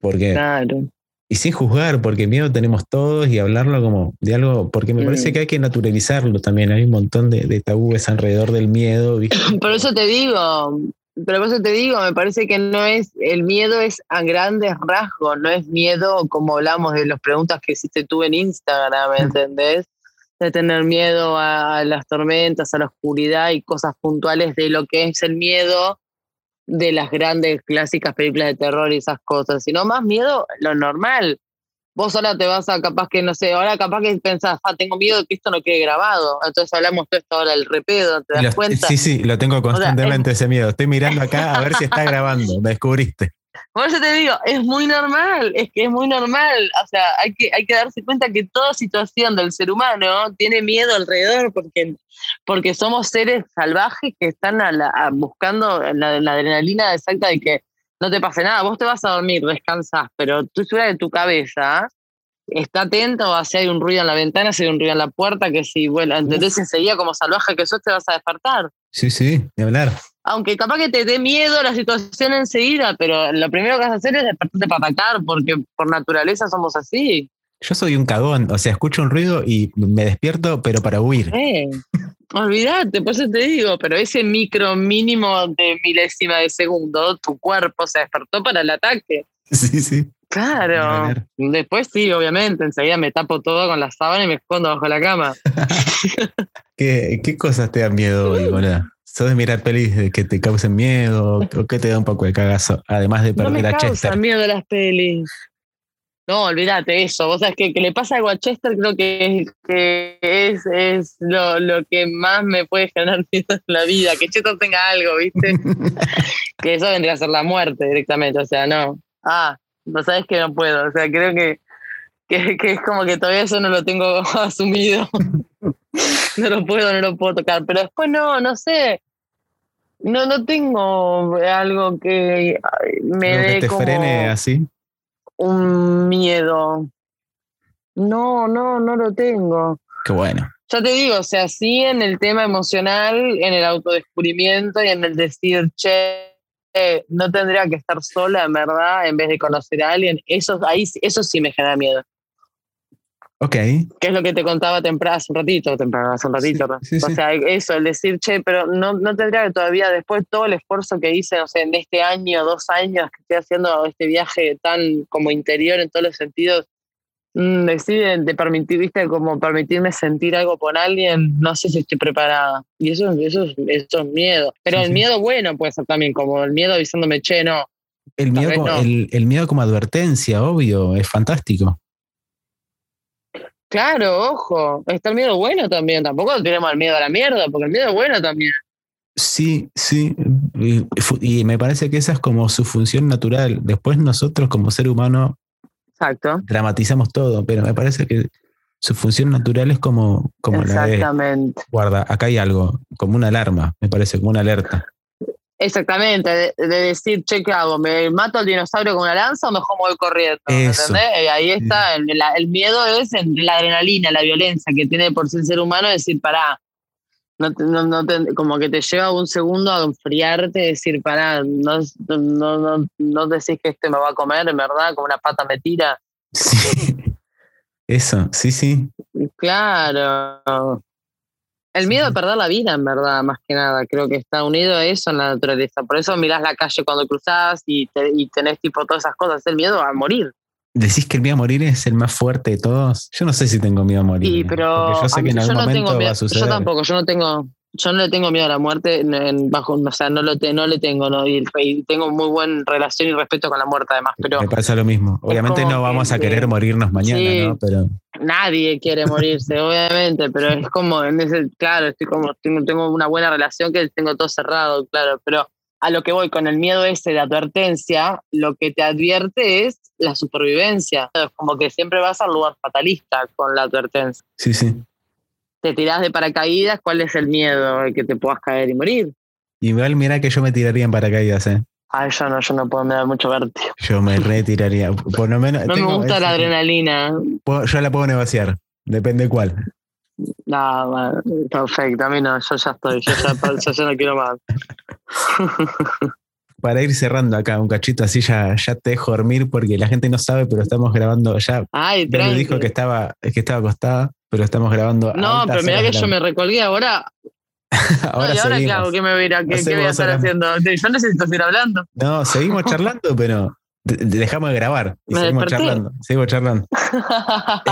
Porque claro y sin juzgar, porque miedo tenemos todos y hablarlo como de algo, porque me parece mm. que hay que naturalizarlo también. Hay un montón de, tabúes alrededor del miedo. Por eso te digo, pero por eso te digo, me parece que no es, el miedo es a grandes rasgos, no es miedo como hablamos de las preguntas que hiciste tú en Instagram, ¿me mm. entendés? De tener miedo a las tormentas, a la oscuridad y cosas puntuales de lo que es el miedo de las grandes clásicas películas de terror y esas cosas, sino más miedo lo normal. Vos ahora te vas a capaz que, no sé, ahora capaz que pensás, ah, tengo miedo de que esto no quede grabado. Entonces hablamos todo esto ahora del repedo, ¿te das cuenta? Sí, sí, lo tengo constantemente ese miedo. Estoy mirando acá a ver si está grabando, me descubriste. Por eso te digo, es muy normal, es que es muy normal. O sea, hay que, hay que darse cuenta que toda situación del ser humano tiene miedo alrededor porque, porque somos seres salvajes que están buscando la, adrenalina exacta de que no te pase nada. Vos te vas a dormir, descansás, pero tú fuera de tu cabeza está atento a si hay un ruido en la ventana, si hay un ruido en la puerta, que si, bueno, entendés enseguida como salvaje que sos te vas a despertar. Sí, sí, de hablar aunque capaz que te dé miedo la situación enseguida, pero lo primero que vas a hacer es despertarte para atacar, porque por naturaleza somos así. Yo soy un cagón, o sea, escucho un ruido y me despierto, pero para huir. Eh, olvídate, por eso te digo, pero ese micro mínimo de milésima de segundo, tu cuerpo se despertó para el ataque. Sí, sí. Claro. Después sí, obviamente, enseguida me tapo todo con la sábana y me escondo bajo la cama. ¿Qué, ¿Qué, cosas te dan miedo hoy, ¿Sabes mirar pelis que te causen miedo o qué te da un poco de cagazo? Además de perder no me a Chester. miedo las pelis. No, olvídate eso. Vos sabés que, que le pasa algo a Chester, creo que, que es, es lo, lo, que más me puede generar miedo en la vida. Que Chester tenga algo, ¿viste? que eso vendría a ser la muerte directamente. O sea, no. Ah, no sabes que no puedo. O sea, creo que, que, que es como que todavía eso no lo tengo asumido. no lo puedo, no lo puedo tocar. Pero después no, no sé. No, no tengo algo que me dé te frene así. Un miedo. No, no, no lo tengo. Qué bueno. Ya te digo, o sea, sí en el tema emocional, en el autodescubrimiento y en el decir, che, no tendría que estar sola, en verdad, en vez de conocer a alguien, eso, ahí, eso sí me genera miedo. Ok. Que es lo que te contaba temprano, hace un ratito, temprano, hace un ratito. o sea, eso, el decir, che, pero no, no tendría que todavía, después todo el esfuerzo que hice, o sea, en este año, dos años que estoy haciendo este viaje tan como interior en todos los sentidos, mm, deciden de permitir, viste, como permitirme sentir algo con alguien, no sé si estoy preparada. Y eso, eso, eso es miedo. Pero el miedo bueno puede ser también, como el miedo avisándome, che, no. El miedo, el, el miedo como advertencia, obvio, es fantástico. Claro, ojo, está el miedo bueno también, tampoco tenemos el miedo a la mierda, porque el miedo es bueno también. Sí, sí, y, me parece que esa es como su función natural. Después nosotros como ser humano Exacto. dramatizamos todo, pero me parece que su función natural es como, como la de, guarda, acá hay algo, como una alarma, me parece, como una alerta. Exactamente, de, decir, che, ¿qué hago? ¿Me mato al dinosaurio con una lanza o mejor me voy corriendo? ¿Entendés? Y ahí está, el, miedo es la adrenalina, la violencia que tiene por sí el ser humano, decir, pará, no, no, como que te lleva un segundo a enfriarte, decir, pará, no, no, no, decís que este me va a comer, en verdad, como una pata me tira. Sí, eso, sí, sí. Claro. El miedo a perder la vida, en verdad, más que nada. Creo que está unido a eso en la naturaleza. Por eso mirás la calle cuando cruzás y, y tenés tipo todas esas cosas. El miedo a morir. ¿Decís que el miedo a morir es el más fuerte de todos? Yo no sé si tengo miedo a morir. Sí, pero yo sé que en algún momento va a suceder. Yo tampoco, yo no tengo, yo no le tengo miedo a la muerte, en, bajo, o sea, no, lo no le tengo, ¿no? Y, tengo muy buena relación y respeto con la muerte además, pero... Me pasa lo mismo. Obviamente no vamos a querer morirnos mañana, ¿no? Pero... Nadie quiere morirse, obviamente, pero es como, en ese, claro, estoy como, tengo, tengo una buena relación que tengo todo cerrado, claro, pero a lo que voy con el miedo ese de advertencia, lo que te advierte es la supervivencia. Es como que siempre vas al lugar fatalista con la advertencia. Sí, sí te tirás de paracaídas, ¿cuál es el miedo? de que te puedas caer y morir. Igual mira que yo me tiraría en paracaídas, ¿eh? Ay, yo no, yo no puedo, me da mucho vértigo. Yo me retiraría. Por lo menos. No me gusta la adrenalina. Yo la puedo negociar, depende cuál. No, perfecto, a mí no, yo ya estoy, yo ya, yo no quiero más. Para ir cerrando acá un cachito así, ya, ya te dejo dormir porque la gente no sabe, pero estamos grabando ya. Ay, me dijo que estaba, que estaba acostada pero estamos grabando. No, pero mira que yo me recolgué ahora. ahora, ¿Y ahora qué hago? ¿Qué me voy a, qué, voy a estar haciendo? Yo necesito seguir hablando. No, seguimos charlando, pero dejamos de grabar y seguimos charlando. Seguimos charlando.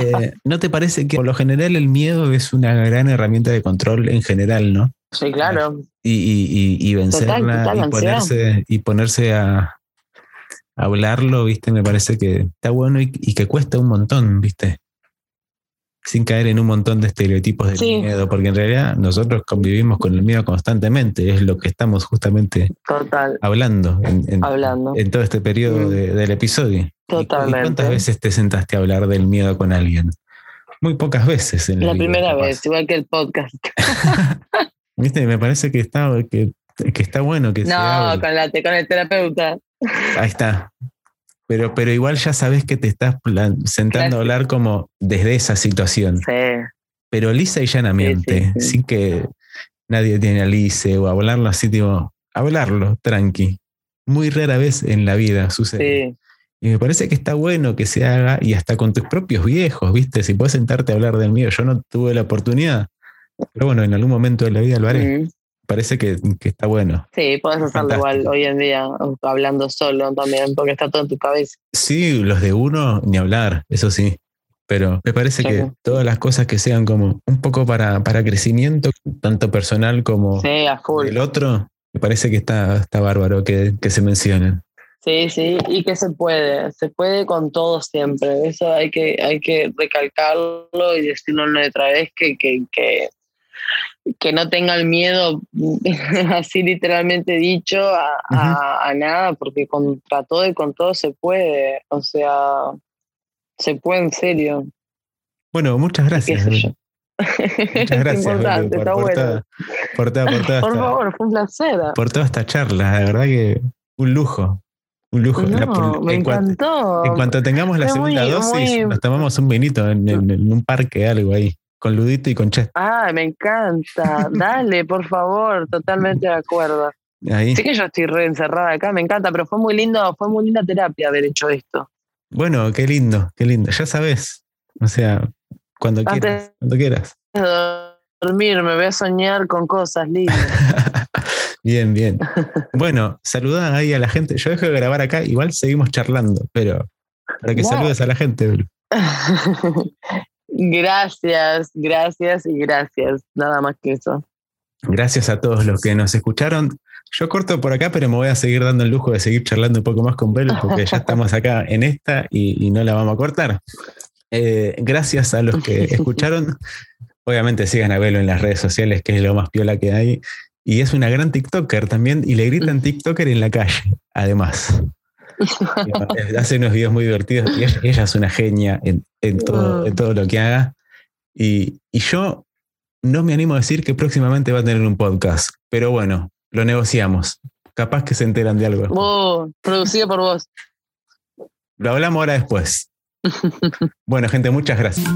Eh, ¿No te parece que por lo general el miedo es una gran herramienta de control en general, no? Sí, claro. Y, y, y, vencerla y, ponerse, y ponerse a, hablarlo, ¿viste? Me parece que está bueno y, que cuesta un montón, ¿viste? Sin caer en un montón de estereotipos de miedo, porque en realidad nosotros convivimos con el miedo constantemente, es lo que estamos justamente hablando, en, hablando. en todo este periodo mm. del episodio. Totalmente. ¿Cuántas veces te sentaste a hablar del miedo con alguien? Muy pocas veces. En la, primera vez, igual que el podcast. Viste, me parece que está, que, está bueno que no, con, la, con el terapeuta. Ahí está. Pero, pero igual ya sabes que te estás sentando a hablar como desde esa situación. Sí. Pero lisa y llanamente, sin que nadie tiene alice o hablarlo así, tipo, hablarlo, tranqui. Muy rara vez en la vida sucede. Y me parece que está bueno que se haga y hasta con tus propios viejos, ¿viste? Si puedes sentarte a hablar del mío, yo no tuve la oportunidad, pero bueno, en algún momento de la vida lo haré parece que, está bueno. Sí, puedes hacerlo igual hoy en día, hablando solo también, porque está todo en tu cabeza. Sí, los de uno, ni hablar, eso sí. Pero me parece que todas las cosas que sean como un poco para, para crecimiento, tanto personal como el otro, me parece que está, está bárbaro que, que se mencionen. Sí, sí, y que se puede, se puede con todo siempre. Eso hay que, hay que recalcarlo y decirlo otra vez que, que, que que no tenga el miedo, así literalmente dicho, a, nada, porque contra todo y con todo se puede, o sea, se puede en serio. Bueno, muchas gracias. Muchas gracias. por, por, favor, fue un placer. Por toda esta charla, la verdad que un lujo. Un lujo. me encantó. en cuanto tengamos la segunda dosis, nos tomamos un vinito en, en, un parque, algo ahí con Ludito y con Chet. Ah, me encanta. Dale, por favor, totalmente de acuerdo. Ahí. Sí que yo estoy re encerrada acá, me encanta, pero fue muy lindo, fue muy linda terapia haber hecho esto. Bueno, qué lindo, qué lindo. Ya sabes. O sea, cuando quieras. Cuando quieras. Dormir, me voy a soñar con cosas lindas. bien, bien. Bueno, saluda ahí a la gente. Yo dejo de grabar acá, igual seguimos charlando, pero para que saludes a la gente, Gracias, gracias y gracias. Nada más que eso. Gracias a todos los que nos escucharon. Yo corto por acá, pero me voy a seguir dando el lujo de seguir charlando un poco más con Belu, porque ya estamos acá en esta y, no la vamos a cortar. Eh, gracias a los que escucharon. Obviamente sigan a Belu en las redes sociales, que es lo más piola que hay. Y es una gran TikToker también, y le gritan TikToker en la calle, además. Hace unos videos muy divertidos y ella, es una genia en, todo, en todo lo que haga. Y, y yo no me animo a decir que próximamente va a tener un podcast, pero bueno, lo negociamos. Capaz que se enteran de algo. Oh, producido por vos. Lo hablamos ahora después. bueno, gente, muchas gracias.